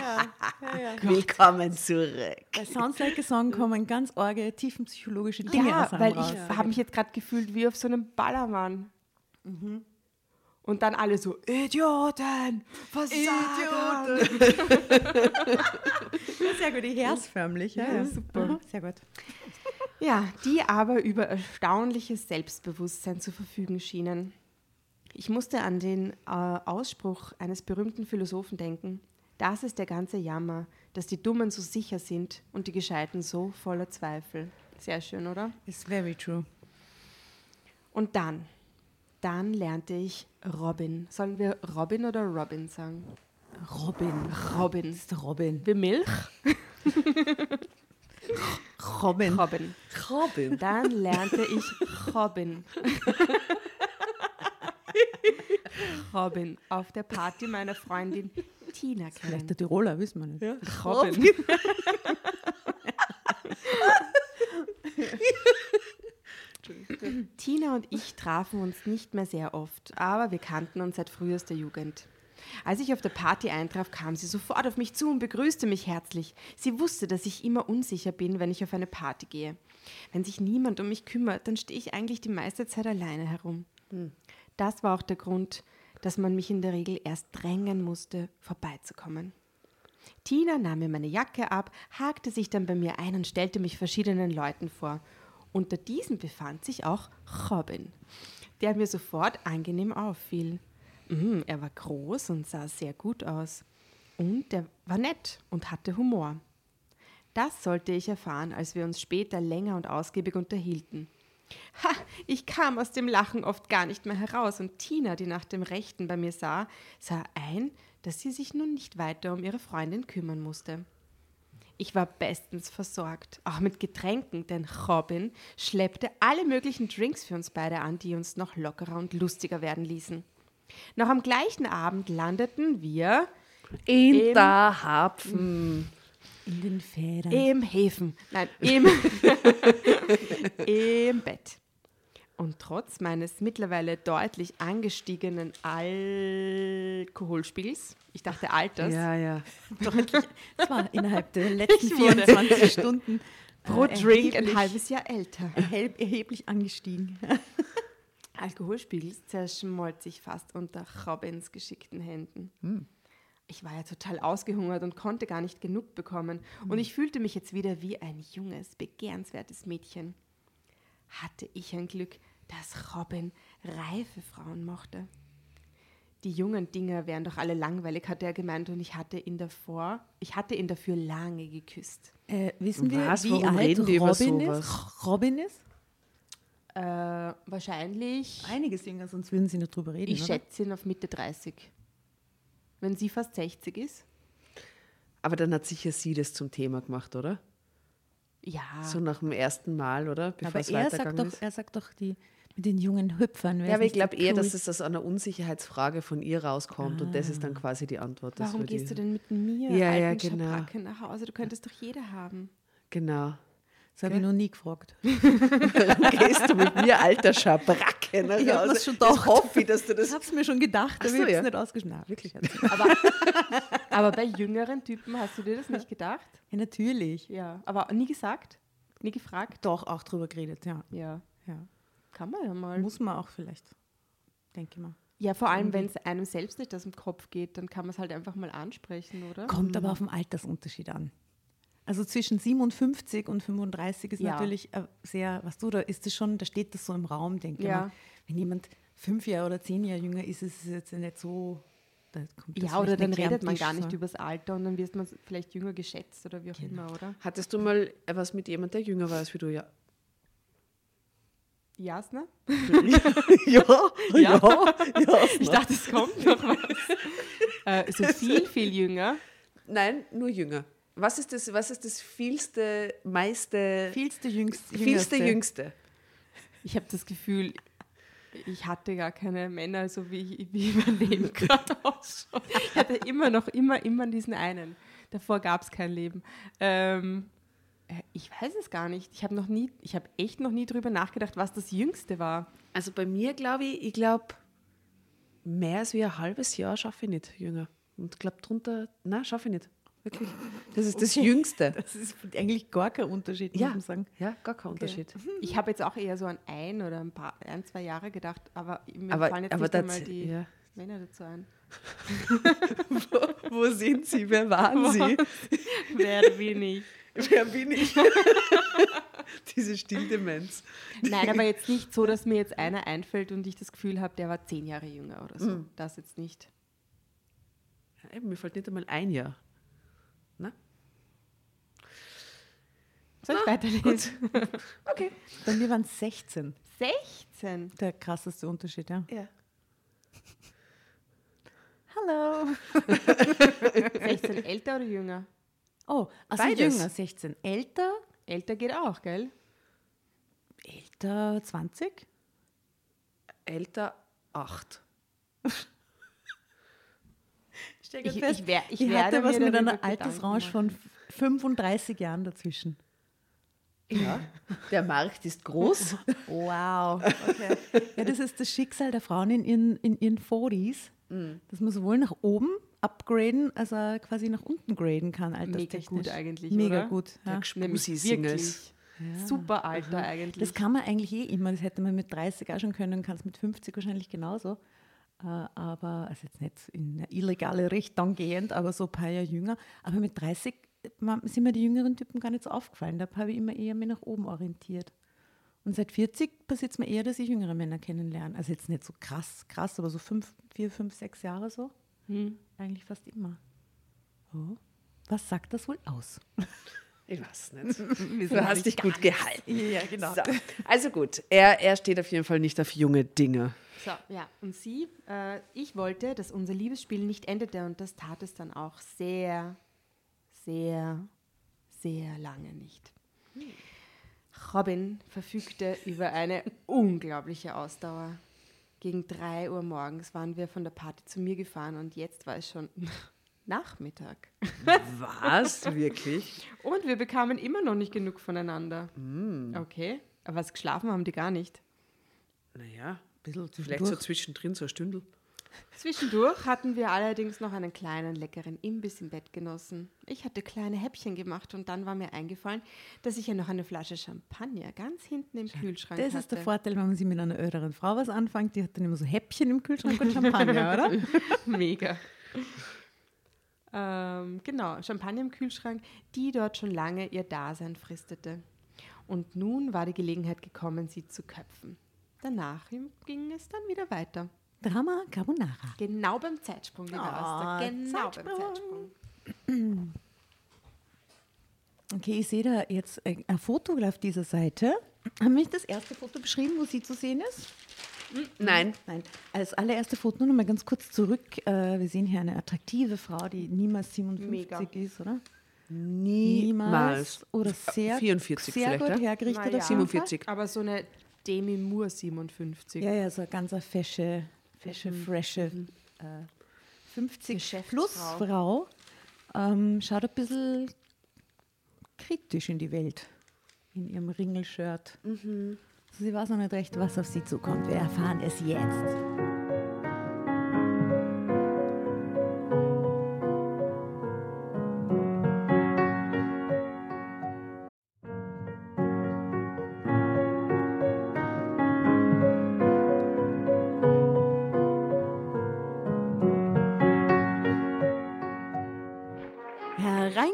Willkommen zurück. Bei Sounds like a song kommen ganz orge, tiefenpsychologische Dinge Ja, weil raus. ich habe mich jetzt gerade gefühlt wie auf so einem Ballermann. Und dann alle so, Idioten, Versager. Sehr gut, die herzförmlich. Ja, ja. super. Mhm, Sehr gut. Ja, die aber über erstaunliches Selbstbewusstsein zu verfügen schienen. Ich musste an den äh, Ausspruch eines berühmten Philosophen denken. Das ist der ganze Jammer, dass die Dummen so sicher sind und die Gescheiten so voller Zweifel. Sehr schön, oder? It's very true. Und dann, dann lernte ich Robin. Sollen wir Robin oder Robin sagen? Robin. Robin. Das ist Robin. Wie Milch? Robin. Robin. Robin. Dann lernte ich Robin. Robin auf der Party meiner Freundin Tina Vielleicht kennen. der Tiroler, wissen wir nicht. Ja. Robin. Tina und ich trafen uns nicht mehr sehr oft, aber wir kannten uns seit frühester Jugend. Als ich auf der Party eintraf, kam sie sofort auf mich zu und begrüßte mich herzlich. Sie wusste, dass ich immer unsicher bin, wenn ich auf eine Party gehe. Wenn sich niemand um mich kümmert, dann stehe ich eigentlich die meiste Zeit alleine herum. Das war auch der Grund, dass man mich in der Regel erst drängen musste, vorbeizukommen. Tina nahm mir meine Jacke ab, hakte sich dann bei mir ein und stellte mich verschiedenen Leuten vor. Unter diesen befand sich auch Robin, der mir sofort angenehm auffiel. Mhm, er war groß und sah sehr gut aus. Und er war nett und hatte Humor. Das sollte ich erfahren, als wir uns später länger und ausgiebig unterhielten. Ha, ich kam aus dem Lachen oft gar nicht mehr heraus und Tina, die nach dem Rechten bei mir sah, sah ein, dass sie sich nun nicht weiter um ihre Freundin kümmern musste. Ich war bestens versorgt, auch mit Getränken, denn Robin schleppte alle möglichen Drinks für uns beide an, die uns noch lockerer und lustiger werden ließen. Noch am gleichen Abend landeten wir In Im- der Hapfen. In den Federn. im Häfen, nein, im, im Bett. Und trotz meines mittlerweile deutlich angestiegenen Alkoholspiegels, ich dachte Alters, Ja, ja. Das war innerhalb der letzten Ich wurde 24 Stunden pro äh, Drink ein halbes Jahr älter. erheb- erheblich angestiegen. Alkoholspiegels zerschmolz ich fast unter Robins geschickten Händen. Ich war ja total ausgehungert und konnte gar nicht genug bekommen. Und ich fühlte mich jetzt wieder wie ein junges, begehrenswertes Mädchen. Hatte ich ein Glück, dass Robin reife Frauen mochte. Die jungen Dinger wären doch alle langweilig, hatte er gemeint, und ich hatte ihn davor, ich hatte ihn dafür lange geküsst. Äh, wissen wir, Was? wie Warum alt Robin ist? Robin ist? Äh, wahrscheinlich, Einiges jünger, sonst würden sie nicht drüber reden. ich oder? schätze ihn auf Mitte 30. Wenn sie fast 60 ist. Aber dann hat sicher sie das zum Thema gemacht, oder? Ja. So nach dem ersten Mal, oder? Bevor Aber es er sagt, doch, ist. er sagt doch, die mit den jungen Hüpfern. Ja, aber ich glaube eher, cool. dass es aus einer Unsicherheitsfrage von ihr rauskommt und das ist dann quasi die Antwort. Warum gehst ich- du denn mit mir, Ja, ja, genau. Schabracke, nach Hause? Du könntest doch jeder haben. Genau. Das habe ich noch nie gefragt. Gehst du mit mir, alter Schabracke, nach Ich hab Hause? mir's schon Das gedacht. hoffe ich, dass du das... Ich habe es mir schon gedacht, aber so, ich habe es ja. nicht ausgeschnitten. Nein, wirklich. Aber, aber bei jüngeren Typen hast du dir das nicht gedacht? Ja, natürlich. Ja. Aber nie gesagt? Nie gefragt? Doch, auch drüber geredet, ja. Ja. ja. Kann man ja mal. Muss man auch vielleicht, denke ich mal. Ja, vor allem, wenn es einem selbst nicht aus dem Kopf geht, dann kann man es halt einfach mal ansprechen, oder? Kommt aber auf den Altersunterschied an. Also zwischen 57 und 35 ist Ja. natürlich äh, sehr, was du, da ist das schon, da steht das so im Raum, denke ich Ja. mal. Wenn jemand fünf Jahre oder zehn Jahre jünger ist, ist es jetzt nicht so. Da kommt das Ja, oder dann redet man gar nicht so. übers Alter und dann wird man vielleicht jünger geschätzt oder wie auch Genau. immer, oder? Hattest du mal was mit jemand, der jünger war als wie du? Ja. Jasna? ja, Ja. ja. Ich dachte, es kommt noch was. äh, so viel, viel jünger. Nein, nur jünger. Was ist das, was ist das vielste, meiste, Vielste, jüngste, vielste, jüngste? Ich habe das Gefühl, ich hatte gar keine Männer, so wie, ich- wie mein Leben gerade ausschaut. Ich hatte immer noch, immer, immer diesen einen. Davor gab es kein Leben. Ähm, äh, ich weiß es gar nicht. Ich habe noch nie, ich habe echt noch nie drüber nachgedacht, was das Jüngste war. Also bei mir glaube ich, ich glaube, mehr als wie ein halbes Jahr schaffe ich nicht, jünger. Und ich glaube drunter, nein, schaffe ich nicht. Wirklich. Das ist das Okay. Jüngste. Das ist eigentlich gar kein Unterschied, Ja. muss man sagen. Ja, gar kein Unterschied. Ich habe jetzt auch eher so an ein oder ein paar, ein, zwei Jahre gedacht, aber mir Aber, fallen jetzt aber nicht das, einmal die ja. Männer dazu ein. Wo sind Sie? Wer waren Sie? Wer bin ich? Wer bin ich? Diese Stilldemenz. Nein, aber jetzt nicht so, dass mir jetzt einer einfällt und ich das Gefühl habe, der war zehn Jahre jünger oder so. Mhm. Das jetzt nicht. Eben, mir fällt nicht einmal ein Jahr. Soll ich weiterlesen? Okay. Bei mir waren es 16. 16. Der krasseste Unterschied, ja. Ja. Hallo. 16 älter oder jünger? Oh, also Beides. jünger, 16. Älter, Älter geht auch, gell? älter 20? Älter acht. Ich, ich, wer, ich, ich hatte was mit einer Altersrange von 35 Jahren dazwischen. Ja, der Markt ist groß. wow. Okay. Ja, das ist das Schicksal der Frauen in ihren, in ihren 40s, mm. dass man sowohl nach oben upgraden, als auch quasi nach unten graden kann, alterstechnisch. Mega gut eigentlich, Mega oder? gut. Ja. Wirklich. Ja. Super Alter mhm. eigentlich. Das kann man eigentlich eh immer. Das hätte man mit 30 auch schon können, kann es mit 50 wahrscheinlich genauso. Äh, aber, also jetzt nicht in eine illegale Richtung gehend, aber so ein paar Jahre jünger. Aber mit 30 sind mir die jüngeren Typen gar nicht so aufgefallen. Da habe ich immer eher mich nach oben orientiert. Und seit 40 passiert es mir eher, dass ich jüngere Männer kennenlerne. Also jetzt nicht so krass, krass, aber so fünf, vier, fünf, sechs Jahre so. Hm. Eigentlich fast immer. Oh. Was sagt das wohl aus? Ich weiß nicht. du hast dich gut gehalten. Ja, genau. So. Also gut, er, er steht auf jeden Fall nicht auf junge Dinge. So, ja. Und sie, äh, ich wollte, dass unser Liebesspiel nicht endete und das tat es dann auch sehr, sehr, sehr lange nicht. Robin verfügte über eine unglaubliche Ausdauer. Gegen drei Uhr morgens waren wir von der Party zu mir gefahren und jetzt war es schon Nachmittag. Was? Wirklich? Und wir bekamen immer noch nicht genug voneinander. Mm. Okay. Aber was geschlafen haben die gar nicht. Naja, ein bisschen vielleicht so zwischendrin, so ein Stündel. Zwischendurch hatten wir allerdings noch einen kleinen leckeren Imbiss im Bett genossen. Ich hatte kleine Häppchen gemacht und dann war mir eingefallen, dass ich ja noch eine Flasche Champagner ganz hinten im Kühlschrank das hatte. Das ist der Vorteil, wenn man sich mit einer älteren Frau was anfängt. Die hat dann immer so Häppchen im Kühlschrank und Champagner, oder? Mega. Ähm, genau, Champagner im Kühlschrank, die dort schon lange ihr Dasein fristete. Und nun war die Gelegenheit gekommen, sie zu köpfen. Danach ging es dann wieder weiter. Drama Carbonara. Genau beim Zeitsprung, lieber oh, Asta. Genau Zeitsprung. beim Zeitsprung. Okay, ich sehe da jetzt ein Foto auf dieser Seite. Haben wir das erste Foto beschrieben, wo sie zu sehen ist? Nein. Nein. Als allererste Foto noch mal ganz kurz zurück. Äh, wir sehen hier eine attraktive Frau, die niemals 57 Mega. ist, oder? Niemals. Oder sehr, 44 sehr gut ja? hergerichtet. Ja. 47. Aber so eine Demi Moore 57. Ja, ja, so eine ganz fesche, fesche, mhm. frische mhm. äh, 50 plus Frau. Ähm, schaut ein bisschen kritisch in die Welt in ihrem Ringelshirt. Mhm. Sie weiß noch nicht recht, was auf sie zukommt. Wir erfahren es jetzt.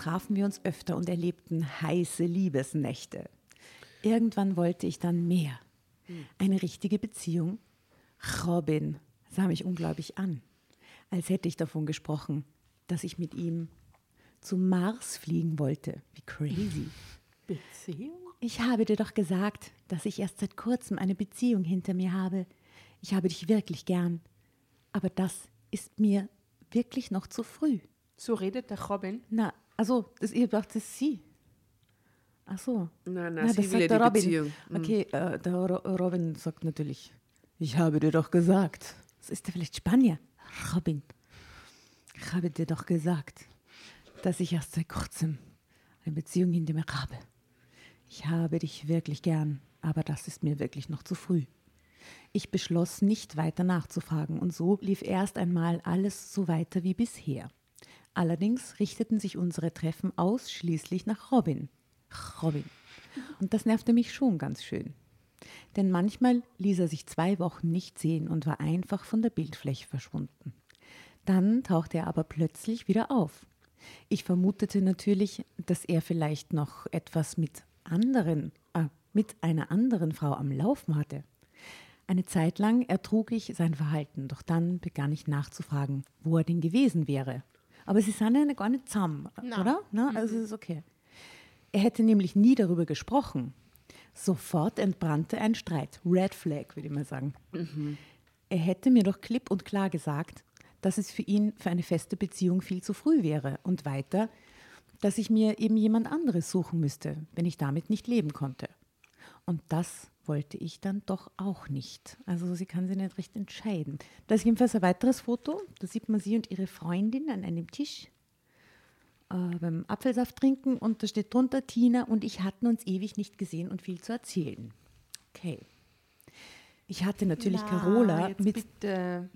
Trafen wir uns öfter und erlebten heiße Liebesnächte. Irgendwann wollte ich dann mehr. Eine richtige Beziehung. Robin sah mich unglaublich an, als hätte ich davon gesprochen, dass ich mit ihm zum Mars fliegen wollte. Wie crazy. Beziehung? Ich habe dir doch gesagt, dass ich erst seit kurzem eine Beziehung hinter mir habe. Ich habe dich wirklich gern. Aber das ist mir wirklich noch zu früh. So redet der Robin? Na, also, das, ihr dachte, das ist sie. Ach so. Nein, nein, sie will ja die Robin. Beziehung. Okay, äh, der Robin sagt natürlich, ich habe dir doch gesagt. Das ist der vielleicht Spanier? Robin. Ich habe dir doch gesagt, dass ich erst seit kurzem eine Beziehung hinter mir habe. Ich habe dich wirklich gern, aber das ist mir wirklich noch zu früh. Ich beschloss, nicht weiter nachzufragen, und so lief erst einmal alles so weiter wie bisher. Allerdings richteten sich unsere Treffen ausschließlich nach Robin. Robin. Und das nervte mich schon ganz schön. Denn manchmal ließ er sich zwei Wochen nicht sehen und war einfach von der Bildfläche verschwunden. Dann tauchte er aber plötzlich wieder auf. Ich vermutete natürlich, dass er vielleicht noch etwas mit anderen, äh, mit einer anderen Frau am Laufen hatte. Eine Zeit lang ertrug ich sein Verhalten, doch dann begann ich nachzufragen, wo er denn gewesen wäre. Aber sie sind ja gar nicht zusammen, Na. oder? Na, also ist okay. Er hätte nämlich nie darüber gesprochen. Sofort entbrannte ein Streit. Red Flag, würde ich mal sagen. Er hätte mir doch klipp und klar gesagt, dass es für ihn für eine feste Beziehung viel zu früh wäre und weiter, dass ich mir eben jemand anderes suchen müsste, wenn ich damit nicht leben konnte. Und das wollte ich dann doch auch nicht. Also sie kann sich nicht recht entscheiden. Da ist jedenfalls ein weiteres Foto. Da sieht man sie und ihre Freundin an einem Tisch äh, beim Apfelsaft trinken und da steht drunter, Tina und ich hatten uns ewig nicht gesehen und viel zu erzählen. Okay. Ich hatte natürlich Na, Carola jetzt mit Bitte.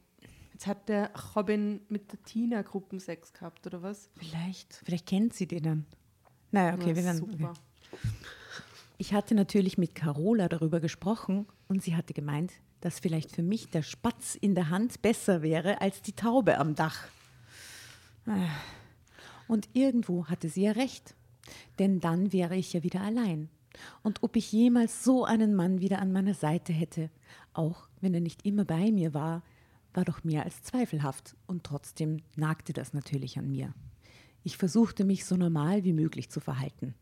Jetzt hat der Robin mit der Tina Gruppensex gehabt, oder was? Vielleicht, vielleicht kennt sie den dann. Naja, okay, Na, wir werden. super. Okay. Ich hatte natürlich mit Carola darüber gesprochen und sie hatte gemeint, dass vielleicht für mich der Spatz in der Hand besser wäre als die Taube am Dach. Ah. Und irgendwo hatte sie ja recht, denn dann wäre ich ja wieder allein. Und ob ich jemals so einen Mann wieder an meiner Seite hätte, auch wenn er nicht immer bei mir war, war doch mehr als zweifelhaft und trotzdem nagte das natürlich an mir. Ich versuchte mich so normal wie möglich zu verhalten.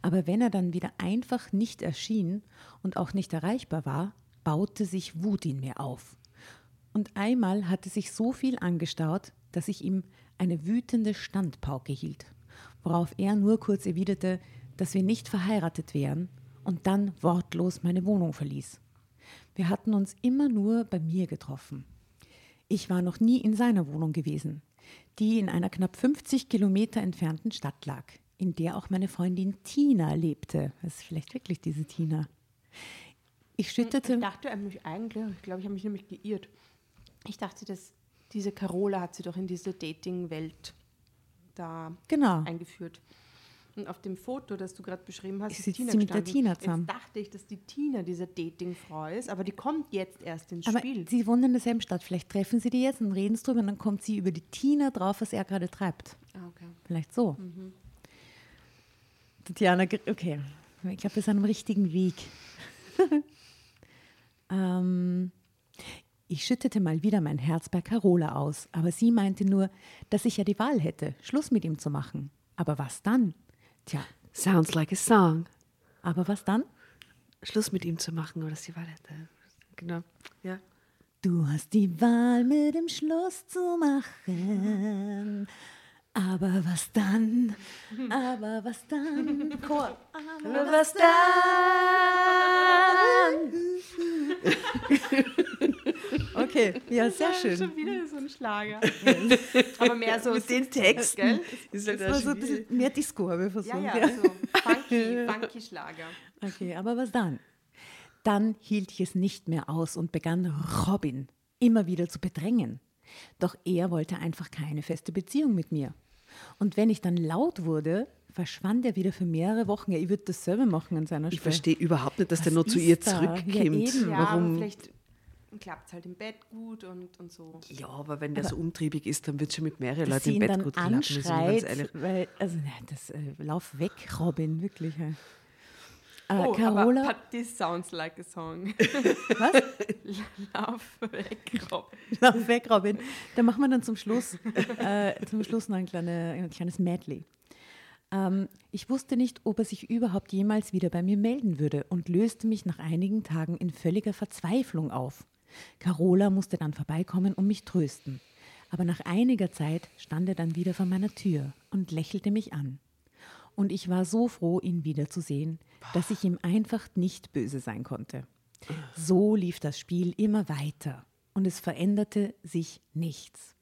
Aber wenn er dann wieder einfach nicht erschien und auch nicht erreichbar war, baute sich Wut in mir auf. Und einmal hatte sich so viel angestaut, dass ich ihm eine wütende Standpauke hielt, worauf er nur kurz erwiderte, dass wir nicht verheiratet wären und dann wortlos meine Wohnung verließ. Wir hatten uns immer nur bei mir getroffen. Ich war noch nie in seiner Wohnung gewesen, die in einer knapp 50 Kilometer entfernten Stadt lag, in der auch meine Freundin Tina lebte. Das ist vielleicht wirklich diese Tina. Ich schüttete. Ich dachte eigentlich, ich glaube, ich habe mich nämlich geirrt. Ich dachte, dass diese Carola hat sie doch in diese Dating-Welt da Genau. eingeführt. Und auf dem Foto, das du gerade beschrieben hast, Ist Tina sie mit der. Tina zusammen. Jetzt dachte ich, dass die Tina diese Dating-Frau ist, aber die kommt jetzt erst ins Aber Spiel. sie wohnen in derselben Stadt. Vielleicht treffen sie die jetzt und reden es drüber und dann kommt sie über die Tina drauf, was er gerade treibt. Ah, okay. Vielleicht so. Tatjana, okay. Ich glaube, wir sind am richtigen Weg. ähm, ich schüttete mal wieder mein Herz bei Carola aus, aber sie meinte nur, dass ich ja die Wahl hätte, Schluss mit ihm zu machen. Aber was dann? Tja, Sounds like a song. aber was dann? Schluss mit ihm zu machen, oder sie war das. Genau. Ja. Du hast die Wahl mit dem Schluss zu machen. Aber was dann? Aber was dann? Chor. Aber Was dann? Okay, ja, sehr Ja, schön. Schon wieder so ein Schlager. aber mehr so Mit den Texten. Gell? Ist halt so ein bisschen mehr Disco, habe ich versucht. Ja, ja, so funky, funky Schlager. Okay, aber was dann? Dann hielt ich es nicht mehr aus und begann Robin immer wieder zu bedrängen. Doch er wollte einfach keine feste Beziehung mit mir. Und wenn ich dann laut wurde, verschwand er wieder für mehrere Wochen. Ja, ich würde dasselbe machen an seiner Ich Stelle. verstehe überhaupt nicht, dass der Was nur zu ihr da? Ja, zurückkommt. Ja, aber Warum? vielleicht klappt es halt im Bett gut und, und so. Ja, aber wenn der so umtriebig ist, dann wird es schon mit mehreren Leuten im Bett gut klappen. anschreit, weil, also nein, das, äh, lauf weg, Robin, wirklich. ja. Äh, Oh, Carola, aber this sounds like a song. was? Lauf weg, Rob. Lauf weg, Robin. Da machen wir dann zum Schluss, äh, zum Schluss noch ein, kleine, ein kleines Medley. Ähm, ich wusste nicht, ob er sich überhaupt jemals wieder bei mir melden würde und löste mich nach einigen Tagen in völliger Verzweiflung auf. Carola musste dann vorbeikommen und mich trösten. Aber nach einiger Zeit stand er dann wieder vor meiner Tür und lächelte mich an. Und ich war so froh, ihn wiederzusehen, dass ich ihm einfach nicht böse sein konnte. So lief das Spiel immer weiter und es veränderte sich nichts.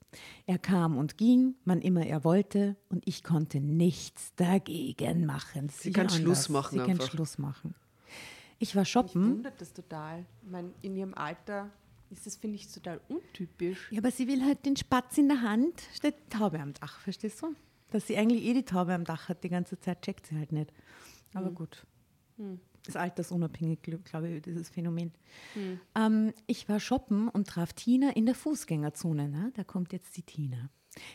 Er kam und ging, wann immer er wollte, und ich konnte nichts dagegen machen. Sie kann Sicher Schluss machen Sie kann. Schluss machen. Ich war Mich shoppen. wundert das total. Ich meine, in ihrem Alter ist das, finde ich, total untypisch. Ja, aber sie will halt den Spatz in der Hand, steht die Taube am Dach, verstehst du? Dass sie eigentlich eh die Taube am Dach hat, die ganze Zeit checkt sie halt nicht. Aber gut. Das ist altersunabhängig, gl- glaube ich, dieses Phänomen. Ähm, ich war shoppen und traf Tina in der Fußgängerzone. Ne? Da kommt jetzt die Tina.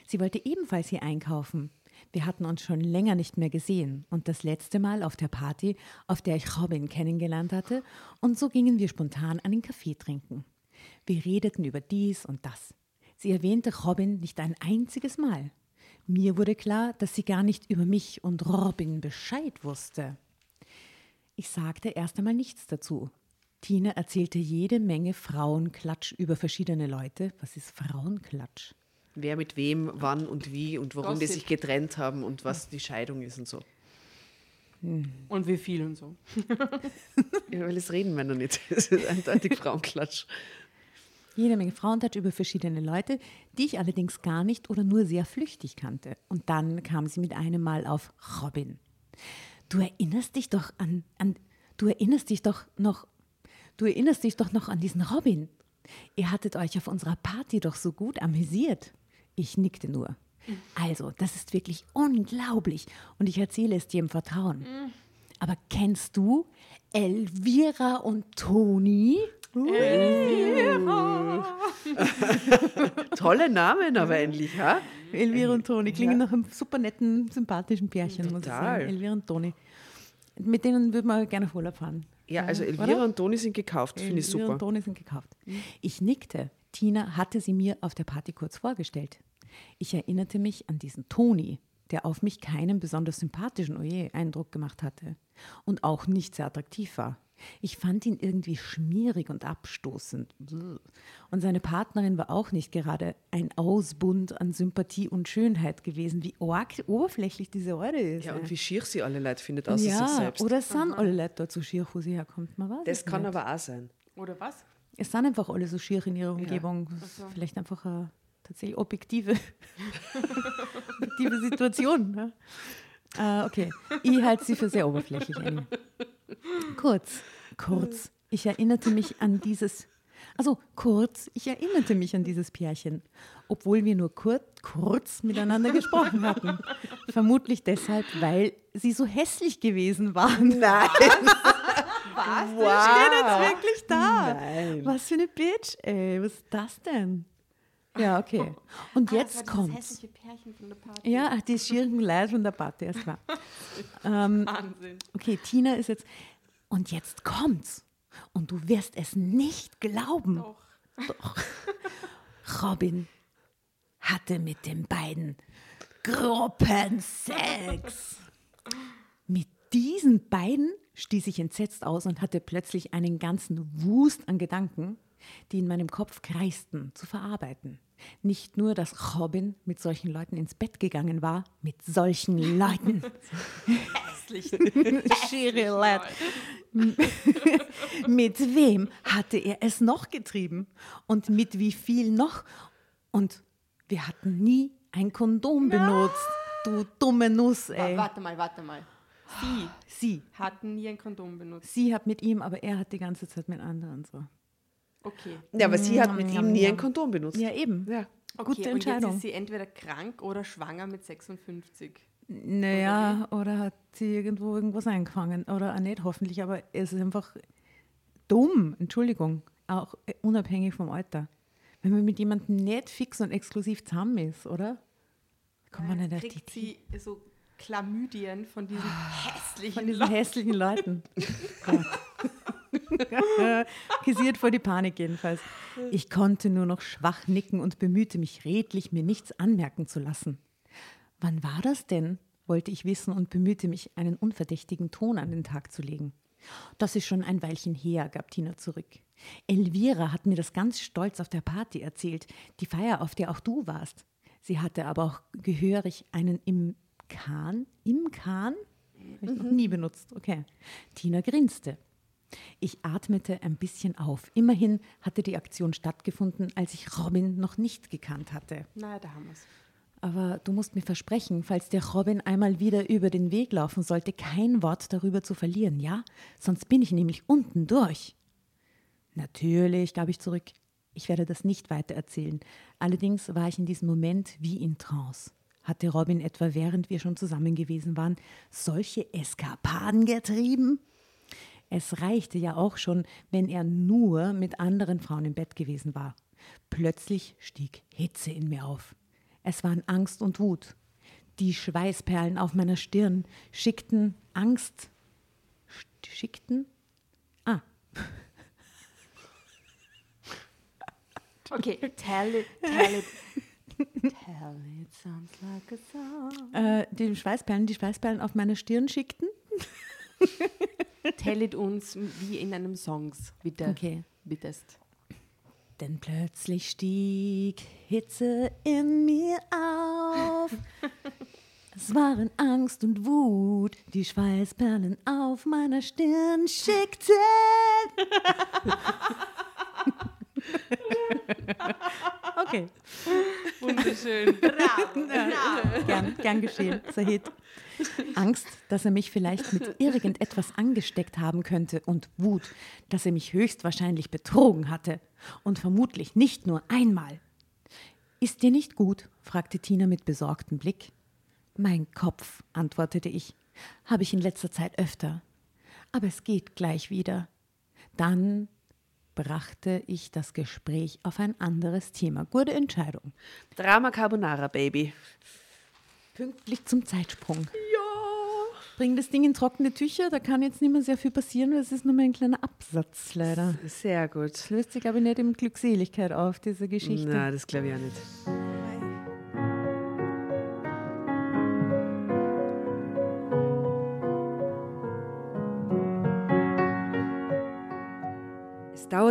Sie wollte ebenfalls hier einkaufen. Wir hatten uns schon länger nicht mehr gesehen und das letzte Mal auf der Party, auf der ich Robin kennengelernt hatte. Und so gingen wir spontan einen Kaffee trinken. Wir redeten über dies und das. Sie erwähnte Robin nicht ein einziges Mal. Mir wurde klar, dass sie gar nicht über mich und Robin Bescheid wusste. Ich sagte erst einmal nichts dazu. Tina erzählte jede Menge Frauenklatsch über verschiedene Leute. Was ist Frauenklatsch? Wer mit wem, wann und wie und warum die Gossip. sich getrennt haben und was die Scheidung ist und so. Und wie viel und so. Ja, weil es reden Männer nicht. Es ist eindeutig Frauenklatsch. Jede Menge Frauentouch über verschiedene Leute, die ich allerdings gar nicht oder nur sehr flüchtig kannte. Und dann kam sie mit einem Mal auf Robin. Du erinnerst dich doch an, an du erinnerst dich doch noch, du erinnerst dich doch noch an diesen Robin. Ihr hattet euch auf unserer Party doch so gut amüsiert. Ich nickte nur. Also, das ist wirklich unglaublich und ich erzähle es dir im Vertrauen. Aber kennst du Elvira und Toni? Tolle Namen aber endlich, ha? Elvira und Toni klingen nach einem super netten, sympathischen Pärchen, muss ich Total. sagen. Elvira und Toni. Mit denen würde man gerne auf Urlaub fahren. Ja, also Oder? Elvira und Toni sind gekauft, finde ich Elvira super. und Toni sind gekauft. Ich nickte. Tina hatte sie mir auf der Party kurz vorgestellt. Ich erinnerte mich an diesen Toni, der auf mich keinen besonders sympathischen oje, Eindruck gemacht hatte und auch nicht sehr attraktiv war. Ich fand ihn irgendwie schmierig und abstoßend. Und seine Partnerin war auch nicht gerade ein Ausbund an Sympathie und Schönheit gewesen, wie arg oberflächlich diese Eure ist. Ja, und wie schier sie alle Leute findet, außer sich ja selbst. oder es sind alle Leute dort so schier, wo sie herkommt. Man weiß das kann nicht. aber auch sein. Oder was? Es sind einfach alle so schier in ihrer Umgebung. Das ist Vielleicht einfach eine tatsächlich objektive, objektive Situation. Ne? Äh, okay, ich halte sie für sehr oberflächlich. Annie. Kurz, kurz. Ich erinnerte mich an dieses, also kurz, ich erinnerte mich an dieses Pärchen, obwohl wir nur kurz, kurz miteinander gesprochen hatten. Vermutlich deshalb, weil sie so hässlich gewesen waren. Nein! Was? Steht jetzt wirklich da? Nein. Was für eine Bitch, ey. Was ist das denn? Ja, okay. Und Ah, jetzt das war kommt's. hässliche Pärchen von der Party. Ja, die schieren Leute von der Party, ist klar. ähm, Wahnsinn. okay, Tina ist jetzt. Und jetzt kommt's. Und du wirst es nicht glauben. Doch. Doch. Robin hatte mit den beiden Gruppensex. Mit diesen beiden stieß ich entsetzt aus und hatte plötzlich einen ganzen Wust an Gedanken, die in meinem Kopf kreisten, zu verarbeiten. Nicht nur, dass Robin mit solchen Leuten ins Bett gegangen war, mit solchen Leuten. Hässlich. Schiere Leute. mit wem hatte er es noch getrieben? Und mit wie viel noch? Und wir hatten nie ein Kondom benutzt. Du dumme Nuss, ey. Warte mal, warte mal. Sie Sie. hatten nie ein Kondom benutzt. Sie hat mit ihm, aber er hat die ganze Zeit mit anderen so. Okay. Ja, aber sie hat mit Njam, ihm nie ein Kondom benutzt. Ja, eben. Ja. okay. Gute Und Entscheidung. jetzt ist sie entweder krank oder schwanger mit 56. Naja, oder hat sie irgendwo irgendwas eingefangen. Oder auch nicht, hoffentlich, aber es ist einfach dumm, Entschuldigung, auch äh, unabhängig vom Alter. Wenn man mit jemandem nicht fix und exklusiv zusammen ist, oder? Kommt man nicht auf die kriegt sie so Chlamydien von diesen hässlichen von diesen Leuten. hässlichen Leuten. Ja. Gesiert vor die Panik jedenfalls. Ich konnte nur noch schwach nicken und bemühte mich redlich, mir nichts anmerken zu lassen. Wann war das denn? wollte ich wissen und bemühte mich, einen unverdächtigen Ton an den Tag zu legen. Das ist schon ein Weilchen her, gab Tina zurück. Elvira hat mir das ganz stolz auf der Party erzählt, die Feier, auf der auch du warst. Sie hatte aber auch gehörig einen im Kahn, im Kahn? Habe ich noch nie benutzt. Okay. Tina grinste. Ich atmete ein bisschen auf. Immerhin hatte die Aktion stattgefunden, als ich Robin noch nicht gekannt hatte. Na, da haben wir es. aber du musst mir versprechen, falls der Robin einmal wieder über den Weg laufen sollte, kein Wort darüber zu verlieren, ja? Sonst bin ich nämlich unten durch. Natürlich, gab ich zurück. Ich werde das nicht weiter erzählen. Allerdings war ich in diesem Moment wie in Trance. Hatte Robin etwa, während wir schon zusammen gewesen waren, solche Eskapaden getrieben? Es reichte ja auch schon, wenn er nur mit anderen Frauen im Bett gewesen war. Plötzlich stieg Hitze in mir auf. Es waren Angst und Wut. Die Schweißperlen auf meiner Stirn schickten Angst. Schickten? Ah. Okay, tell it, tell it. Tell it sounds like a song. Äh, die Schweißperlen, die Schweißperlen auf meiner Stirn schickten. Tell it uns wie in einem Songs, bitte. Okay. Bittest. Denn plötzlich stieg Hitze in mir auf. Es waren Angst und Wut, die Schweißperlen auf meiner Stirn schickten. okay, Wunderschön. Bravo, bravo. gern, gern geschehen, Sahid. Angst, dass er mich vielleicht mit irgendetwas angesteckt haben könnte und Wut, dass er mich höchstwahrscheinlich betrogen hatte und vermutlich nicht nur einmal. Ist dir nicht gut? fragte Tina mit besorgtem Blick. Mein Kopf, antwortete ich, habe ich in letzter Zeit öfter. Aber es geht gleich wieder. Dann brachte ich das Gespräch auf ein anderes Thema. Gute Entscheidung. Drama Carbonara, Baby. Pünktlich zum Zeitsprung. Ja. Bring das Ding in trockene Tücher, da kann jetzt nicht mehr sehr viel passieren, weil es ist nur mehr ein kleiner Absatz leider. Sehr gut. Das löst sich aber nicht in Glückseligkeit auf, diese Geschichte. Na, das glaube ich auch nicht.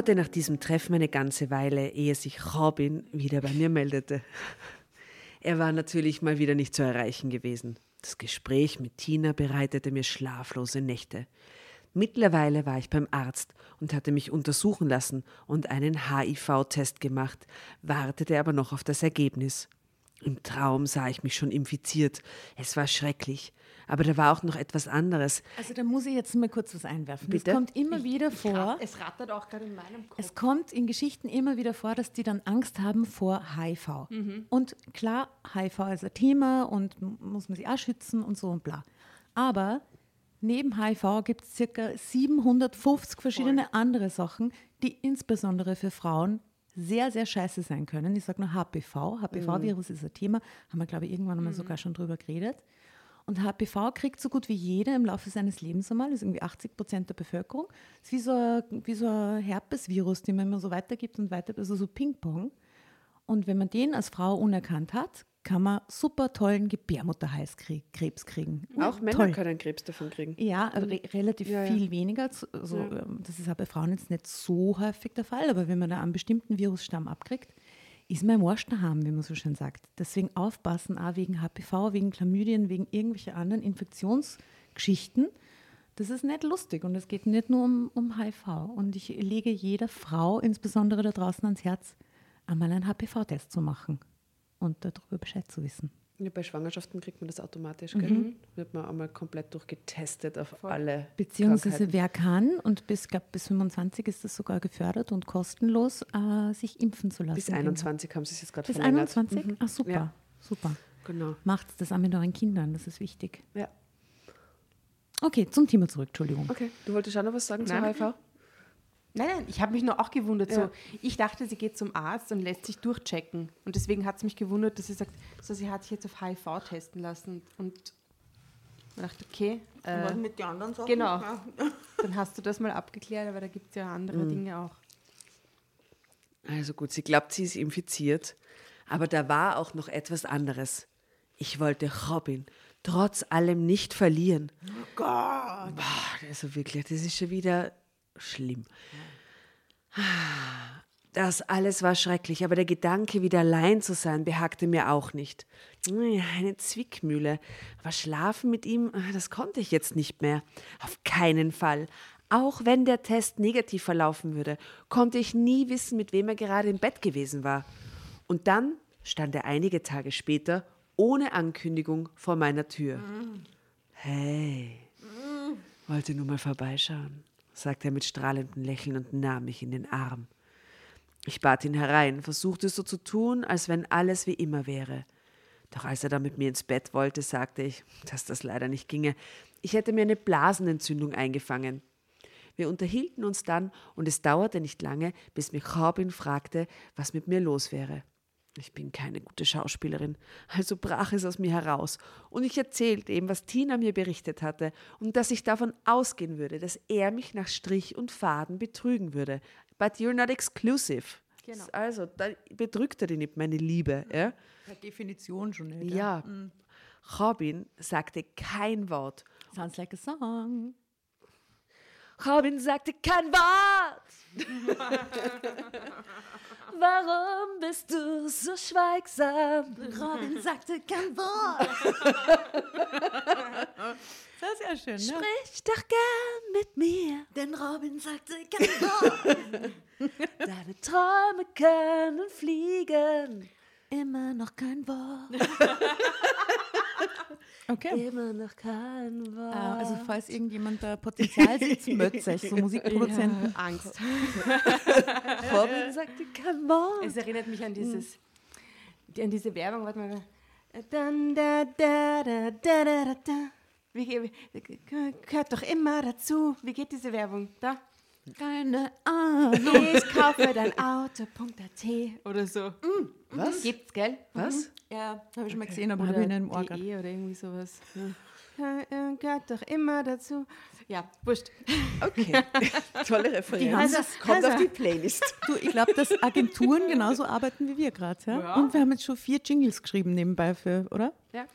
Dauerte nach diesem Treffen eine ganze Weile, ehe sich Robin wieder bei mir meldete. Er war natürlich mal wieder nicht zu erreichen gewesen. Das Gespräch mit Tina bereitete mir schlaflose Nächte. Mittlerweile war ich beim Arzt und hatte mich untersuchen lassen und einen HIV-Test gemacht, wartete aber noch auf das Ergebnis. Im Traum sah ich mich schon infiziert. Es war schrecklich. Aber da war auch noch etwas anderes. Also da muss ich jetzt mal kurz was einwerfen. Bitte? Es kommt immer wieder vor, Es rattert auch gerade in meinem Kopf. es kommt in Geschichten immer wieder vor, dass die dann Angst haben vor HIV. Und klar, HIV ist ein Thema und muss man sich auch schützen und so und bla. Aber neben HIV gibt es circa 750 verschiedene andere Sachen, die insbesondere für Frauen sehr, sehr scheiße sein können. Ich sage nur HPV. HPV-Virus ist ein Thema, haben wir, glaube ich, irgendwann einmal sogar schon drüber geredet. Und HPV kriegt so gut wie jeder im Laufe seines Lebens einmal, das ist irgendwie 80 Prozent der Bevölkerung. Das ist wie so ein, wie so ein Herpesvirus, den man immer so weitergibt und weiter, also so Ping-Pong. Und wenn man den als Frau unerkannt hat, kann man super tollen Gebärmutterhalskrebs kriegen. Auch Männer Toll. können Krebs davon kriegen. Ja, re relativ Ja, ja. viel weniger. Also, ähm, Das ist auch bei Frauen jetzt nicht so häufig der Fall, aber wenn man da einen bestimmten Virusstamm abkriegt, ist man im Arsch daheim, wie man so schön sagt. Deswegen aufpassen, auch wegen HPV, wegen Chlamydien, wegen irgendwelcher anderen Infektionsgeschichten. Das ist nicht lustig und es geht nicht nur um, um HIV. Und ich lege jeder Frau, insbesondere da draußen, ans Herz, einmal einen HPV-Test zu machen und darüber Bescheid zu wissen. Ja, bei Schwangerschaften kriegt man das automatisch, gell? Wird man einmal komplett durchgetestet auf alle Beziehungsweise wer kann und bis, glaub, bis 25 ist das sogar gefördert und kostenlos, äh, sich impfen zu lassen. Bis 21 haben sie es jetzt gerade Bis verlängert. 21? Mhm. Ach super, Ja, super. genau. Macht das auch mit euren Kindern, das ist wichtig. Ja. Okay, zum Thema zurück, Entschuldigung. Okay, du wolltest auch noch was sagen Nein. zu HIV? Nein, nein, ich habe mich nur auch gewundert. Ja. So, ich dachte, sie geht zum Arzt und lässt sich durchchecken. Und deswegen hat es mich gewundert, dass sie sagt, so, sie hat sich jetzt auf HIV testen lassen. Und ich dachte, okay, äh, mit den anderen Sachen? genau. dann hast du das mal abgeklärt, aber da gibt es ja andere Dinge auch. Also gut, sie glaubt, sie ist infiziert. Aber da war auch noch etwas anderes. Ich wollte Robin trotz allem nicht verlieren. Oh Gott! Boah, also wirklich, das ist schon wieder schlimm. Das alles war schrecklich, aber der Gedanke, wieder allein zu sein, behagte mir auch nicht. Eine Zwickmühle. Aber schlafen mit ihm, das konnte ich jetzt nicht mehr. Auf keinen Fall. Auch wenn der Test negativ verlaufen würde, konnte ich nie wissen, mit wem er gerade im Bett gewesen war. Und dann stand er einige Tage später ohne Ankündigung vor meiner Tür. Hey, wollte nur mal vorbeischauen, sagte er mit strahlendem Lächeln und nahm mich in den Arm. Ich bat ihn herein, versuchte so zu tun, als wenn alles wie immer wäre. Doch als er dann mit mir ins Bett wollte, sagte ich, dass das leider nicht ginge. Ich hätte mir eine Blasenentzündung eingefangen. Wir unterhielten uns dann und es dauerte nicht lange, bis mich Robin fragte, was mit mir los wäre. Ich bin keine gute Schauspielerin, also brach es aus mir heraus und ich erzählte ihm, was Tina mir berichtet hatte und dass ich davon ausgehen würde, dass er mich nach Strich und Faden betrügen würde. But you're not exclusive. Genau. Also, da betrügt er dich nicht, meine Liebe. Ja? Per Definition schon nicht. Ja. Robin sagte kein Wort. Sounds like a song. Robin sagte kein Wort. Warum bist du so schweigsam? Robin sagte kein Wort. das ist ja schön, ne? Sprich doch gern mit mir. Denn Robin sagte kein Wort. Deine Träume können fliegen. Immer noch kein Wort. Okay. Immer noch kein Wort. Ah, Also falls irgendjemand da Potenzial sieht, euch, so Musikproduzenten. Angst. Robin sagte kein Wort. Es erinnert mich an dieses, an diese Werbung, warte mal. Wie, gehört doch immer dazu. Wie geht diese Werbung? Da. Keine Ahnung. Ich kaufe dein Auto.at oder so. Was? Gibt's, gell? Was? Ja, habe ich schon mal gesehen, aber habe ich nicht im Ohr gehabt. DE oder irgendwie sowas. Ja, gehört doch immer dazu. Ja, wurscht. Okay. Tolle Referenz. haben das- Kommt also- auf die Playlist. Du, ich glaube, dass Agenturen genauso arbeiten wie wir gerade. Ja? Ja. Und wir haben jetzt schon vier Jingles geschrieben nebenbei für, oder? Ja.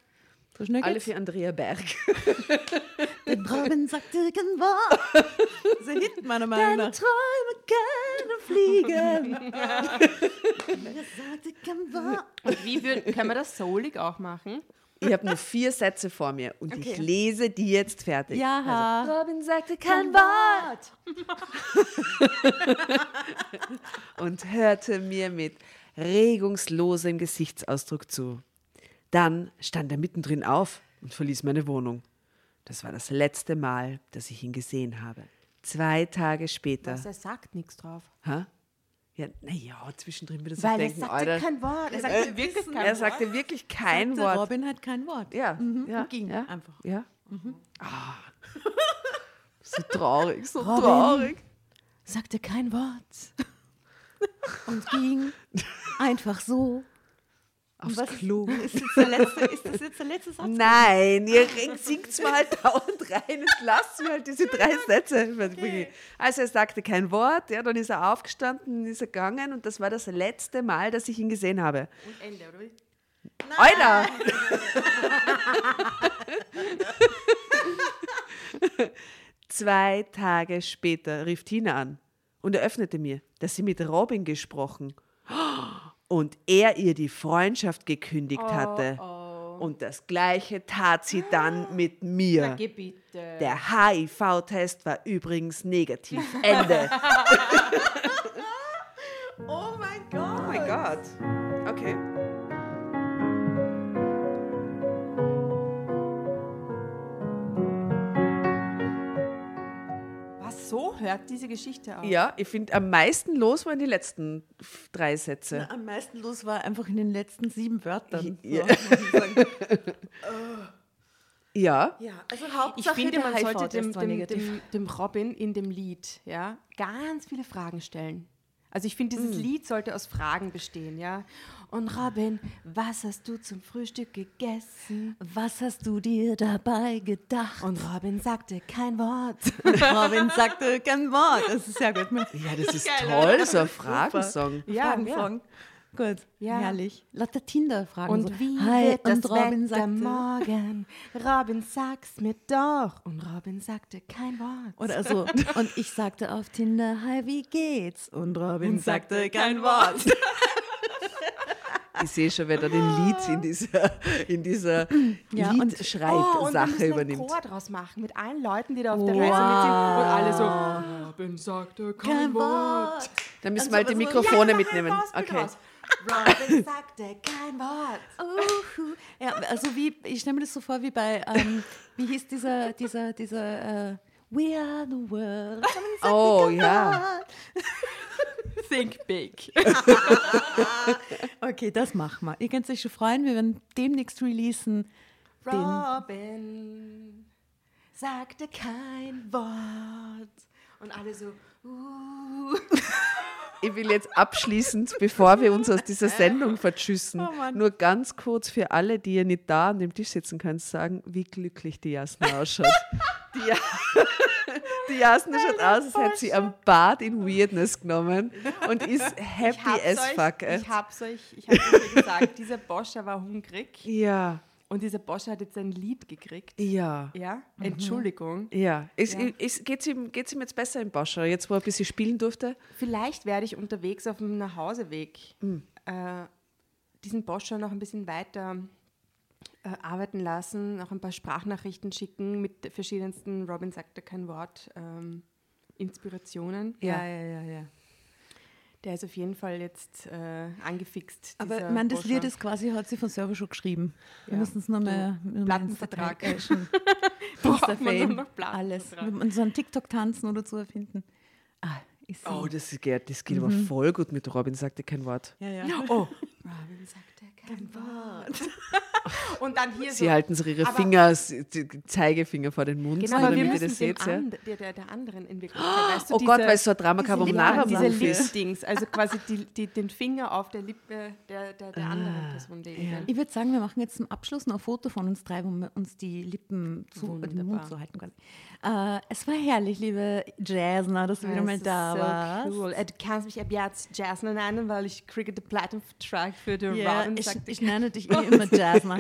So schnell Alle für Andrea Berg. Denn Robin sagte kein Wort. Das ist ein Hit, meiner Meinung Deine nach. Träume können fliegen. Er sagte kein Wort. Und wie würd, können wir das soulig auch machen? Ich habe nur vier Sätze vor mir und ich lese die jetzt fertig. Ja. Robin sagte kein Wort und hörte mir mit regungslosem Gesichtsausdruck zu. Dann stand er mittendrin auf und verließ meine Wohnung. Das war das letzte Mal, dass ich ihn gesehen habe. Zwei Tage später. Was, er sagt nichts drauf. Hä? Ja, naja, zwischendrin wird er sich Weil er denken, sagte Alter. kein Wort. Er sagte wirklich kein er Wort. sagte wirklich kein Sagte Wort. Robin hat kein Wort. Ja, Mhm, ja, und ging ja, einfach. Ja. Ah. So traurig, so Robin. traurig. Sagte kein Wort. Und ging einfach so. Aufs Was- Klo. Ist das, letzte, ist das jetzt der letzte Satz? Nein, ihr singt mal halt dauernd rein und lasst mir halt diese drei Sätze. Also er sagte kein Wort, ja, dann ist er aufgestanden, ist er gegangen und das war das letzte Mal, dass ich ihn gesehen habe. Und Ende, oder wie? Alter! Zwei Tage später rief Tina an und eröffnete mir, dass sie mit Robin gesprochen und er ihr die Freundschaft gekündigt hatte. Und das gleiche tat sie dann mit mir. Geh bitte. Der HIV-Test war übrigens negativ. Ende. Oh mein Gott. Oh mein Gott. Okay. So hört diese Geschichte auf? Ja, ich finde, am meisten los waren die letzten drei Sätze. Am meisten los war einfach in den letzten sieben Wörtern. Ja. So, ich. Ja, ja, also Ich Hauptsache finde, der man sollte dem, dem, dem, dem Robin in dem Lied ja, ganz viele Fragen stellen. Also ich finde, dieses Lied sollte aus Fragen bestehen, ja. Und Robin, was hast du zum Frühstück gegessen? Was hast du dir dabei gedacht? Und Robin sagte kein Wort. Robin sagte kein Wort. Das ist sehr gut. ja, das ist toll, so ein Fragensong. Ja, Fragensong. Gut, Ja. herrlich. Lauter Tinder-Fragen. Und so. wie Hi, wird das und Robin Wetter sagte, morgen? Robin, sag's mir doch. Und Robin sagte kein Wort. Oder so. Und ich sagte auf Tinder, hi, wie geht's? Und Robin Und sagte sagte kein Wort. Ich sehe schon, wer da den Lied in dieser, in dieser Ja, und- Oh, und wir Liedschreibsache müssen einen übernimmt. Chor draus machen mit allen Leuten, die da auf der Reise mitsingen und alle so. Robin sagte kein, Kein Wort. Wort. Dann müssen wir halt die Mikrofone Ja, mitnehmen. Okay. draus. Robin sagte kein Wort. Uhu. Ja, also wie, ich stelle mir das so vor wie bei, ähm, wie hieß dieser, dieser, dieser, äh, We are the world. Oh ja. Think big. Okay, das machen wir. Ihr könnt euch schon freuen, wir werden demnächst releasen. Robin sagte kein Wort. Und alle so, uh. Ich will jetzt abschließend, bevor wir uns aus dieser Sendung verschüssen, Oh nur ganz kurz für alle, die ihr nicht da an dem Tisch sitzen könnt, sagen, wie glücklich die Jasna ausschaut. die, Ja- die Jasna schaut aus, als hätte sie am Bad in Weirdness genommen und ist happy as euch, fuck. Ich hab's euch, ich hab's euch gesagt, dieser Boscher war hungrig Ja, und dieser Boscher hat jetzt ein Lied gekriegt. ja, Ja, Entschuldigung. ja. Es, Ja. Es, geht's, ihm, geht's ihm jetzt besser im Boscher, jetzt wo er ein bisschen spielen durfte? Vielleicht werde ich unterwegs auf dem Nachhauseweg äh, diesen Boscher noch ein bisschen weiter äh, arbeiten lassen, noch ein paar Sprachnachrichten schicken mit verschiedensten, Robin sagte kein Wort, ähm, Inspirationen. Ja. ja, ja, ja. Der ist auf jeden Fall jetzt äh, angefixt. Aber meine, das. Lied ist quasi, hat sie von selber schon geschrieben. Wir Ja. müssen es ins Plattenvertrag. Äh. Braucht man noch Plattenvertrag. alles. Wir müssen so einen TikTok-Tanzen oder so erfinden. Ah. Oh, das geht, das geht aber voll gut mit Robin, sagte kein Wort. ja, ja. Oh, Robin sagte kein Wort. Und dann hier Sie so. halten sich ihre Aber- Finger, Zeigefinger vor den Mund, Genau, aber wir damit ihr müssen das dem seht. Ja. and, der, der, der anderen in Wirklichkeit. weißt du, Oh Gott, diese- weil es so ein Drama diese Carbonara diese. Lip-Dings, also quasi die, die, den Finger auf der Lippe der, der, der anderen Ah, Person legen. Ich würde sagen, wir machen jetzt zum Abschluss noch ein Foto von uns drei, wo wir uns die Lippen zu, den Mund so halten können. Äh, es war herrlich, liebe Jasna, dass du wieder mal da warst. Cool. Äh, Du kannst mich ab jetzt Jasmine nennen, weil ich kriege den Platinvertrag für den Ja, Robin. ich, ich nenne dich eh immer Jasna,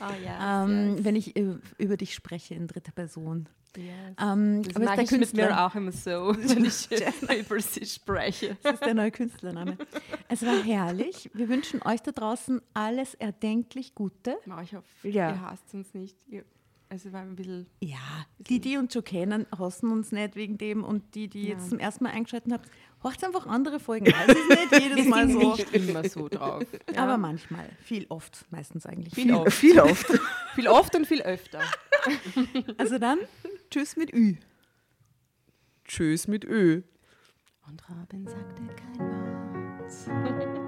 oh, ja, ähm, wenn ich über, über dich spreche in dritter Person. yes. Ähm, Das aber ist der ich mit mir auch immer so, wenn ich über sie spreche. Das ist der neue Künstlername. Es war herrlich. Wir wünschen euch da draußen alles erdenklich Gute. Ich auf. Ja. Ihr hasst uns nicht. Ihr, also war ein bisschen. Ja, die, die uns schon kennen, hassen uns nicht wegen dem und die, die jetzt zum ersten Mal eingeschaltet haben, hört einfach andere Folgen. an. Es ist nicht jedes Wir Mal sind so. nicht immer so drauf. Ja. Aber manchmal, viel oft, meistens eigentlich. Viel oft. Viel oft. Viel oft und viel öfter. Also dann, tschüss mit Ü. Tschüss mit Ö. Und Robin sagte kein Wort.